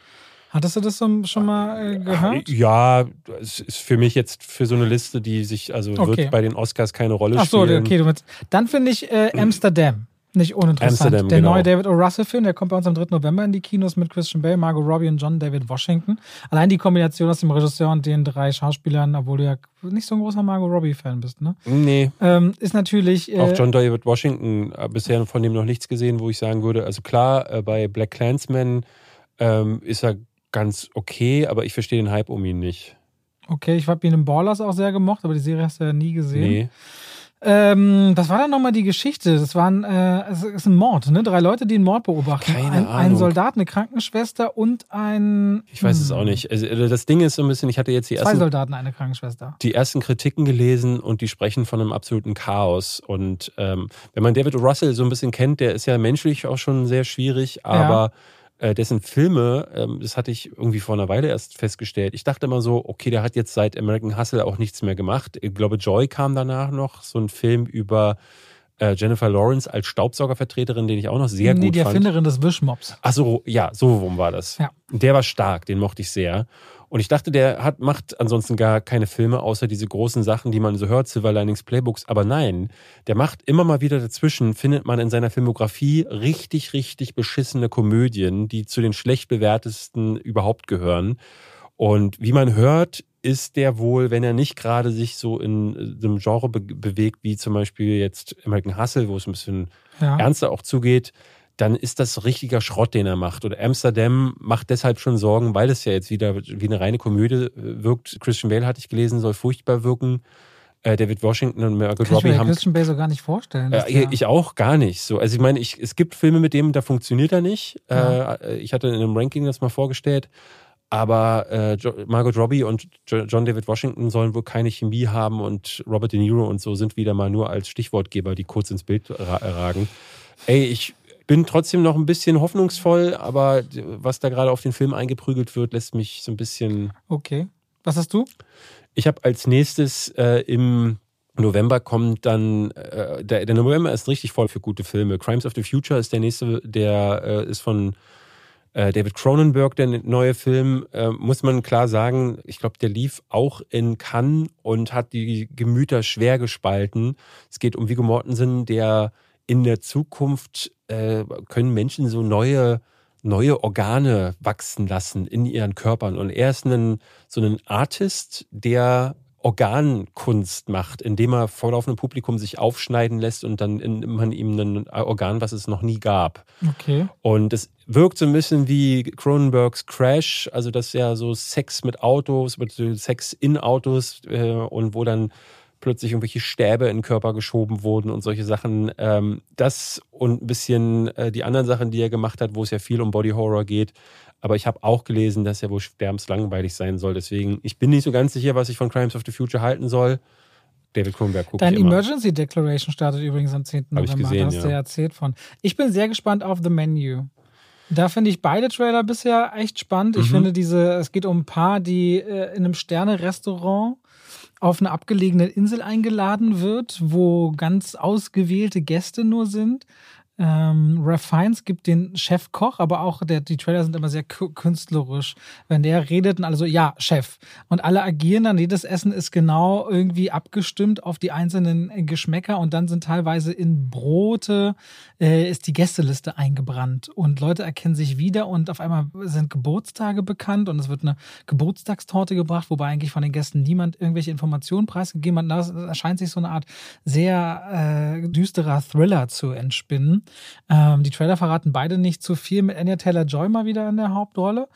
Hattest du das schon mal äh, gehört? Ja, es ist für mich jetzt für so eine Liste, die sich, also Okay. wird bei den Oscars keine Rolle Ach so, spielen. okay, du mit. Dann finde ich äh, Amsterdam nicht uninteressant. Amsterdam, der genau. neue David O. Russell-Film, der kommt bei uns am 3. November in die Kinos mit Christian Bale, Margot Robbie und John David Washington. Allein die Kombination aus dem Regisseur und den drei Schauspielern, obwohl du ja nicht so ein großer Margot Robbie-Fan bist, ne? Nee, Ähm, ist natürlich. Äh, auch John David Washington, äh, bisher von dem noch nichts gesehen, wo ich sagen würde, also klar, äh, bei Black Clansman ähm, ist er ganz okay, aber ich verstehe den Hype um ihn nicht. Okay, ich habe ihn in Ballers auch sehr gemocht, aber die Serie hast du ja nie gesehen. Nee. Ähm, was war dann nochmal die Geschichte? Das waren, äh, es ist ein Mord, ne? Drei Leute, die einen Mord beobachten. Keine ein, ein Ahnung. Soldat, eine Krankenschwester und ein. Ich weiß es Hm. auch nicht. Also, äh, das Ding ist so ein bisschen, ich hatte jetzt die Zwei ersten, Soldaten, eine Krankenschwester. die ersten Kritiken gelesen und die sprechen von einem absoluten Chaos. Und ähm, wenn man David. Russell so ein bisschen kennt, der ist ja menschlich auch schon sehr schwierig, aber äh, dessen Filme, ähm, das hatte ich irgendwie vor einer Weile erst festgestellt. Ich dachte immer so, okay, der hat jetzt seit American Hustle auch nichts mehr gemacht. Ich glaube, Joy kam danach noch, so ein Film über äh, Jennifer Lawrence als Staubsaugervertreterin, den ich auch noch sehr nee, gut die fand. Erfinderin des Wischmops. Ach so, ja, so rum war das. Ja. Der war stark, den mochte ich sehr. Und ich dachte, der hat, macht ansonsten gar keine Filme, außer diese großen Sachen, die man so hört, Silver Linings Playbooks. Aber nein, der macht immer mal wieder dazwischen, findet man in seiner Filmografie richtig, richtig beschissene Komödien, die zu den schlecht bewertesten überhaupt gehören. Und wie man hört, ist der wohl, wenn er nicht gerade sich so in äh, einem Genre be bewegt, wie zum Beispiel jetzt American Hustle, wo es ein bisschen Ja. ernster auch zugeht, dann ist das richtiger Schrott, den er macht. Und Amsterdam macht deshalb schon Sorgen, weil es ja jetzt wieder wie eine reine Komödie äh, wirkt. Christian Bale hatte ich gelesen, soll furchtbar wirken. Äh, David Washington und ich Robbie mir haben. Christian Bale so gar nicht vorstellen. Äh, ich auch gar nicht. So, also ich meine, ich, es gibt Filme mit dem, da funktioniert er nicht. Ja. Äh, ich hatte in einem Ranking das mal vorgestellt. Aber äh, Margot Robbie und jo John David Washington sollen wohl keine Chemie haben und Robert De Niro und so sind wieder mal nur als Stichwortgeber, die kurz ins Bild ra ragen. Ey, ich bin trotzdem noch ein bisschen hoffnungsvoll, aber was da gerade auf den Film eingeprügelt wird, lässt mich so ein bisschen okay. Was hast du? ich habe als nächstes äh, im November kommt dann, äh, der, der November ist richtig voll für gute Filme. Crimes of the Future ist der nächste, der äh, ist von äh, David Cronenberg, der neue Film. Äh, muss man klar sagen, ich glaube, der lief auch in Cannes und hat die Gemüter schwer gespalten. Es geht um Viggo Mortensen, der in der Zukunft äh, können Menschen so neue neue Organe wachsen lassen in ihren Körpern. Und er ist ein, so ein Artist, der Organkunst macht, indem er vor laufendem Publikum sich aufschneiden lässt und dann in, man ihm ein Organ, was es noch nie gab. Okay. Und es wirkt so ein bisschen wie Cronenbergs Crash, also das ist ja so Sex mit Autos, mit Sex in Autos äh, und wo dann plötzlich irgendwelche Stäbe in den Körper geschoben wurden und solche Sachen. Ähm, das und ein bisschen äh, die anderen Sachen, die er gemacht hat, wo es ja viel um Body Horror geht. Aber ich habe auch gelesen, dass er wohl sterbenslangweilig sein soll. Deswegen, ich bin nicht so ganz sicher, was ich von Crimes of the Future halten soll. David Cronenberg guckt Dein ich. Emergency Declaration startet übrigens am 10. Hab ich November. gesehen, da hast du ja. ja erzählt von. Ich bin sehr gespannt auf The Menu. Da finde ich beide Trailer bisher echt spannend. Ich Mhm. finde diese, es geht um ein Paar, die äh, in einem Sterne-Restaurant auf eine abgelegene Insel eingeladen wird, wo ganz ausgewählte Gäste nur sind. Ähm, Ralph Fiennes gibt den Chefkoch, aber auch der, die Trailer sind immer sehr künstlerisch. Wenn der redet und alle so, ja, Chef. Und alle agieren dann, jedes Essen ist genau irgendwie abgestimmt auf die einzelnen Geschmäcker und dann sind teilweise in Brote, äh, ist die Gästeliste eingebrannt und Leute erkennen sich wieder und auf einmal sind Geburtstage bekannt und es wird eine Geburtstagstorte gebracht, wobei eigentlich von den Gästen niemand irgendwelche Informationen preisgegeben hat. Da erscheint sich so eine Art sehr äh, düsterer Thriller zu entspinnen. Ähm, die Trailer verraten beide nicht zu viel mit Anya Taylor-Joy mal wieder in der Hauptrolle.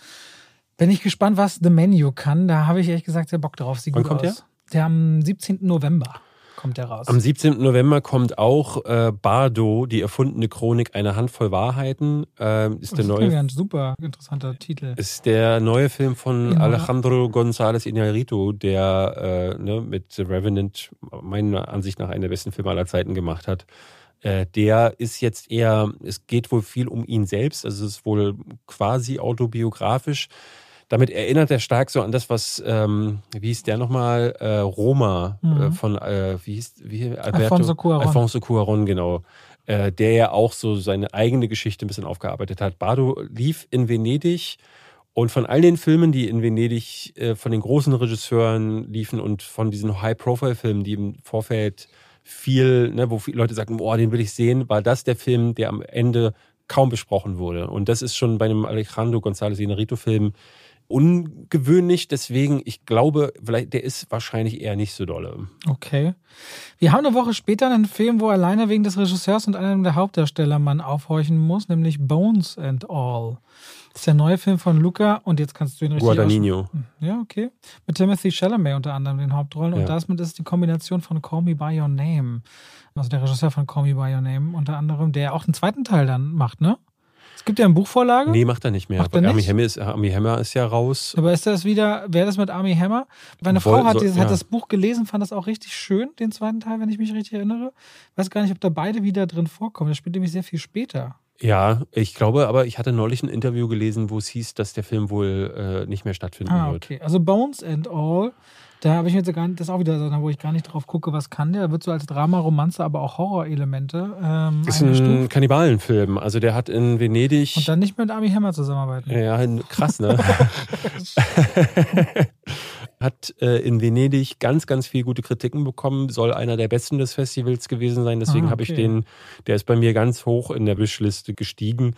Bin ich gespannt, was The Menu kann. Da habe ich ehrlich gesagt sehr Bock drauf. Sieht Wann gut kommt aus. Der am 17. November kommt der raus. Am 17. November kommt auch äh, Bardo, die erfundene Chronik einer Handvoll Wahrheiten. Ähm, ist der das neue ist ein super interessanter Titel. ist der neue Film von Ja. Alejandro González Iñárritu, der äh, ne, mit The Revenant meiner Ansicht nach einen der besten Filme aller Zeiten gemacht hat. Äh, der ist jetzt eher, es geht wohl viel um ihn selbst, also es ist wohl quasi autobiografisch. Damit erinnert er stark so an das, was, ähm, wie hieß der nochmal, äh, Roma Mhm. äh, von, äh, wie hieß, wie, Alberto? Alfonso Cuarón. Alfonso Cuarón, genau. Äh, der ja auch so seine eigene Geschichte ein bisschen aufgearbeitet hat. Bardo lief in Venedig und von all den Filmen, die in Venedig äh, von den großen Regisseuren liefen und von diesen High-Profile-Filmen, die im Vorfeld viel, ne, wo viele Leute sagen, boah, den will ich sehen, war das der Film, der am Ende kaum besprochen wurde. Und das ist schon bei einem Alejandro González Iñárritu-Film ungewöhnlich. Deswegen, ich glaube, vielleicht, der ist wahrscheinlich eher nicht so dolle. Okay. Wir haben eine Woche später einen Film, wo alleine wegen des Regisseurs und einem der Hauptdarsteller man aufhorchen muss, nämlich Bones and All. Das ist der neue Film von Luca und jetzt kannst du ihn richtig Guadagnino. Ja, okay. Mit Timothy Chalamet unter anderem in den Hauptrollen und Ja. damit ist die Kombination von Call Me By Your Name. Also der Regisseur von Call Me By Your Name unter anderem, der auch den zweiten Teil dann macht, ne? Es gibt ja eine Buchvorlage. Nee, macht er nicht mehr. Macht er Army? Hammer ist, Army Hammer ist ja raus. Aber ist das wieder, wäre das mit Army Hammer? Meine Woll- Frau hat, so- dieses, ja. hat das Buch gelesen, fand das auch richtig schön, den zweiten Teil, wenn ich mich richtig erinnere. Weiß gar nicht, ob da beide wieder drin vorkommen. Das spielt nämlich sehr viel später. Ja, ich glaube, aber ich hatte neulich ein Interview gelesen, wo es hieß, dass der Film wohl äh, nicht mehr stattfinden Ah, wird. okay. Also Bones and All, da habe ich mir jetzt gar nicht, das ist auch wieder so, wo ich gar nicht drauf gucke, was kann der. Wird so als Drama, Romanze, aber auch Horrorelemente ähm, Ist ein. Kannibalenfilm. Also der hat in Venedig. Und dann nicht mit Army Hammer zusammenarbeiten. ja, krass, ne? hat äh, in Venedig ganz, ganz viel gute Kritiken bekommen, soll einer der besten des Festivals gewesen sein. Deswegen Ah, habe ich okay. den, der ist bei mir ganz hoch in der Wishliste gestiegen.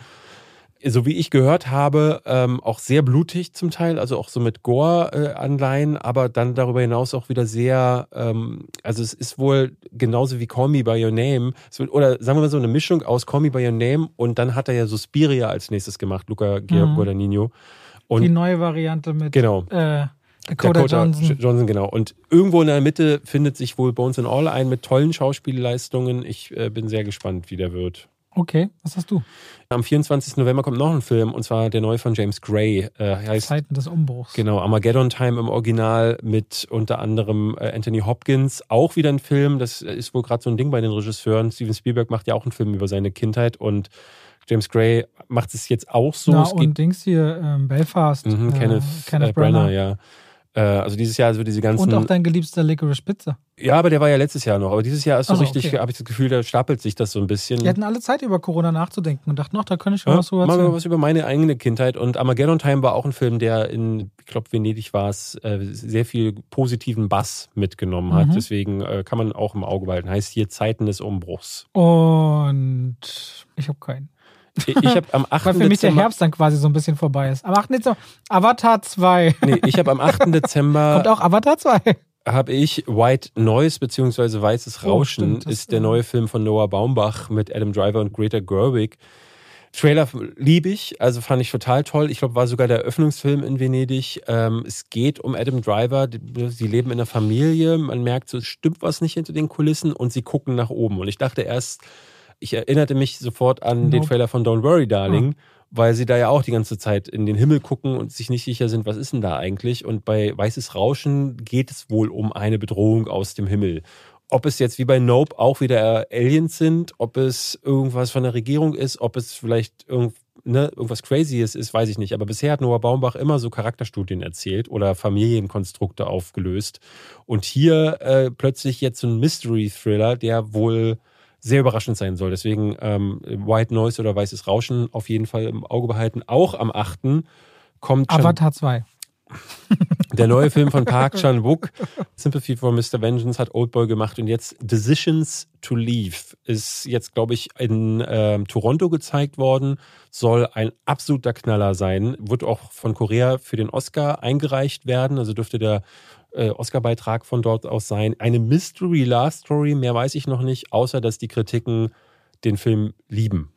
So wie ich gehört habe, ähm, auch sehr blutig zum Teil, also auch so mit Gore-Anleihen, aber dann darüber hinaus auch wieder sehr, ähm, also es ist wohl genauso wie Call Me By Your Name, wird, oder sagen wir mal so eine Mischung aus Call Me By Your Name und dann hat er ja Suspiria als nächstes gemacht, Luca Mhm. Guadagnino. Und Die neue Variante mit Genau. äh, Dakota, Johnson. Johnson, genau. Und irgendwo in der Mitte findet sich wohl Bones and All ein mit tollen Schauspielleistungen. Ich äh, bin sehr gespannt, wie der wird. Okay, was hast du? Am 24. November kommt noch ein Film, und zwar der neue von James Gray. Äh, heißt Zeiten des Umbruchs. Genau, Armageddon Time im Original mit unter anderem äh, Anthony Hopkins. Auch wieder ein Film, das ist wohl gerade so ein Ding bei den Regisseuren. Steven Spielberg macht ja auch einen Film über seine Kindheit und James Gray macht es jetzt auch so. Na, es und Dings hier, ähm, Belfast. Mhm, äh, Kenneth, Kenneth äh, Brenner, Branagh. ja. Äh, also dieses Jahr also diese ganzen. Und auch dein geliebster Licorice Pizza. ja, aber der war ja letztes Jahr noch. Aber dieses Jahr ist so Ach so, richtig, okay. habe ich das Gefühl, da stapelt sich das so ein bisschen. Die hatten alle Zeit über Corona nachzudenken und dachten, ach, da kann ich schon Ja, was drüber erzählen. was über meine eigene Kindheit. Und Armageddon Time war auch ein Film, der in, ich glaube, Venedig war es, äh, sehr viel positiven Bass mitgenommen hat. Mhm. Deswegen äh, kann man auch im Auge behalten. Heißt hier Zeiten des Umbruchs. Und ich habe keinen. Ich, habe am 8. Weil für mich der Dezember. Herbst dann quasi so ein bisschen vorbei ist. Am 8. Dezember, Avatar 2. Nee, ich habe am 8. Kommt Dezember auch Avatar 2. habe ich White Noise beziehungsweise Weißes Oh, Rauschen das, ist der neue Film von Noah Baumbach mit Adam Driver und Greta Gerwig. Trailer liebe ich, also fand ich total toll. Ich glaube, war sogar der Eröffnungsfilm in Venedig. Ähm, es geht um Adam Driver. Sie leben in einer Familie. Man merkt, so stimmt was nicht hinter den Kulissen und sie gucken nach oben. Und ich dachte erst, ich erinnerte mich sofort an den Nope. Trailer von Don't Worry, Darling, weil sie da ja auch die ganze Zeit in den Himmel gucken und sich nicht sicher sind, was ist denn da eigentlich. Und bei Weißes Rauschen geht es wohl um eine Bedrohung aus dem Himmel. Ob es jetzt wie bei Nope auch wieder Aliens sind, ob es irgendwas von der Regierung ist, ob es vielleicht irgend, ne, irgendwas Crazyes ist, weiß ich nicht. Aber bisher hat Noah Baumbach immer so Charakterstudien erzählt oder Familienkonstrukte aufgelöst. Und hier äh, plötzlich jetzt so ein Mystery-Thriller, der wohl sehr überraschend sein soll. Deswegen ähm, White Noise oder Weißes Rauschen auf jeden Fall im Auge behalten. Auch am 8. kommt Avatar 2. der neue Film von Park Chan-wook, Sympathy for Mr. Vengeance, hat Oldboy gemacht und jetzt Decisions to Leave ist jetzt, glaube ich, in äh, Toronto gezeigt worden, soll ein absoluter Knaller sein, wird auch von Korea für den Oscar eingereicht werden, also dürfte der äh, Oscar-Beitrag von dort aus sein. Eine Mystery Love Story, mehr weiß ich noch nicht, außer dass die Kritiken den Film lieben.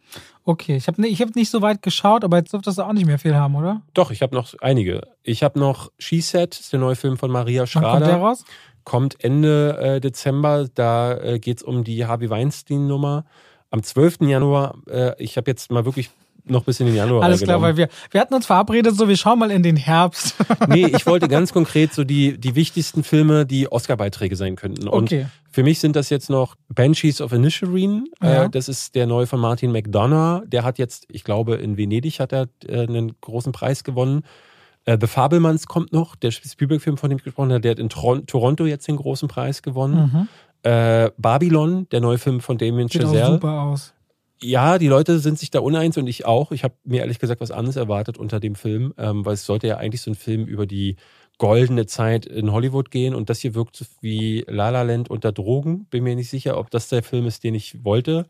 Okay, ich habe ich hab nicht so weit geschaut, aber jetzt dürfte das auch nicht mehr viel haben, oder? Doch, ich habe noch einige. Ich habe noch She Set, ist der neue Film von Maria Schrader. Wann kommt der raus? Kommt Ende äh, Dezember. Da äh, geht es um die Harvey Weinstein-Nummer. Am 12. Januar, äh, ich habe jetzt mal wirklich noch bis in den Januar Alles klar, weil wir, wir hatten uns verabredet, so wir schauen mal in den Herbst. Nee, ich wollte ganz konkret so die, die wichtigsten Filme, die Oscar-Beiträge sein könnten. Und Okay. für mich sind das jetzt noch Banshees of Inisherin. Ja. Äh, das ist der neue von Martin McDonough. Der hat jetzt, ich glaube, in Venedig hat er äh, einen großen Preis gewonnen. Äh, The Fabelmanns kommt noch, der Spielberg-Film, von dem ich gesprochen habe. Der hat in Tron Toronto jetzt den großen Preis gewonnen. Mhm. Äh, Babylon, der neue Film von Damien Sieht Chazelle. super aus. Ja, die Leute sind sich da uneins und ich auch. Ich habe mir ehrlich gesagt was anderes erwartet unter dem Film, ähm, weil es sollte ja eigentlich so ein Film über die goldene Zeit in Hollywood gehen und das hier wirkt wie La La Land unter Drogen. Bin mir nicht sicher, ob das der Film ist, den ich wollte.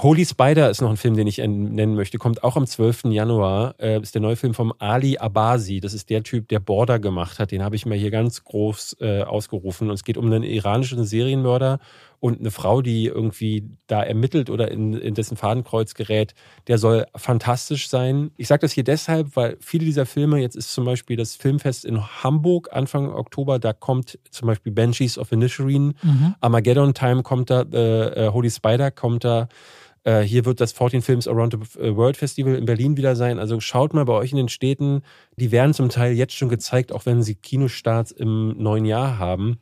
Holy Spider ist noch ein Film, den ich en- nennen möchte. Kommt auch am 12. Januar. Äh, ist der neue Film vom Ali Abasi. Das ist der Typ, der Border gemacht hat. Den habe ich mal hier ganz groß äh, ausgerufen. Und es geht um einen iranischen Serienmörder und eine Frau, die irgendwie da ermittelt oder in, in dessen Fadenkreuz gerät. Der soll fantastisch sein. Ich sage das hier deshalb, weil viele dieser Filme, jetzt ist zum Beispiel das Filmfest in Hamburg Anfang Oktober, da kommt zum Beispiel Banshees of Inisherin. Mhm. Armageddon Time kommt da, äh, äh, Holy Spider kommt da. Äh, hier wird das 14 Films Around the äh, World Festival in Berlin wieder sein. Also schaut mal bei euch in den Städten. Die werden zum Teil jetzt schon gezeigt, auch wenn sie Kinostarts im neuen Jahr haben.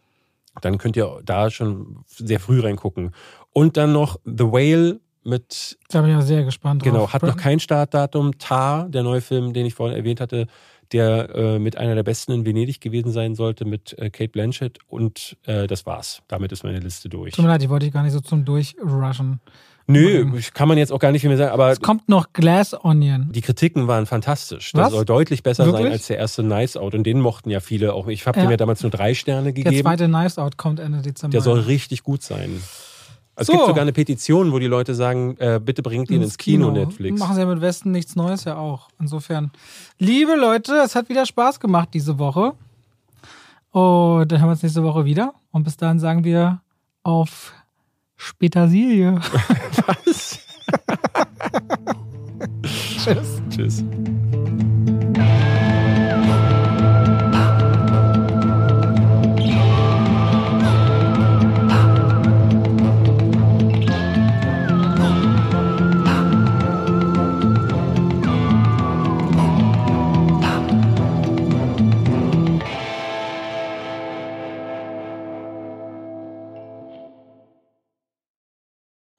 Dann könnt ihr da schon sehr früh reingucken. Und dann noch The Whale mit, Da bin ich auch sehr gespannt drauf. genau, hat noch kein Startdatum. Tar, der neue Film, den ich vorhin erwähnt hatte, der äh, mit einer der besten in Venedig gewesen sein sollte, mit äh, Kate Blanchett. Und äh, das war's. Damit ist meine Liste durch. Tut mir leid, ich wollte dich gar nicht so zum Durchrushen. Nö, kann man jetzt auch gar nicht viel mehr sagen, aber Es kommt noch Glass Onion. die Kritiken waren fantastisch. Das Was? soll deutlich besser sein Wirklich? als der erste Nice Out. Und den mochten ja viele auch. Ich habe Ja. dem ja damals nur drei Sterne Der gegeben. zweite Nice Out kommt Ende Dezember. Der soll richtig gut sein. Es So. gibt sogar eine Petition, wo die Leute sagen, äh, bitte bringt ihn ins Kino, Netflix. Machen sie ja mit Westen nichts Neues ja auch. Insofern, liebe Leute, es hat wieder Spaß gemacht diese Woche. Und dann haben wir uns nächste Woche wieder. Und bis dahin sagen wir auf Spätersilie. Was? Tschüss. Tschüss.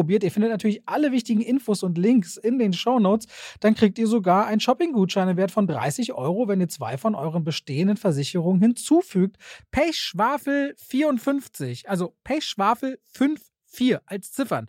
ausprobiert, ihr findet natürlich alle wichtigen Infos und Links in den Show Notes, dann kriegt ihr sogar einen Shopping-Gutschein im Wert von 30 Euro, wenn ihr zwei von euren bestehenden Versicherungen hinzufügt. Pechschwafel 54, also Pechschwafel 54 als Ziffern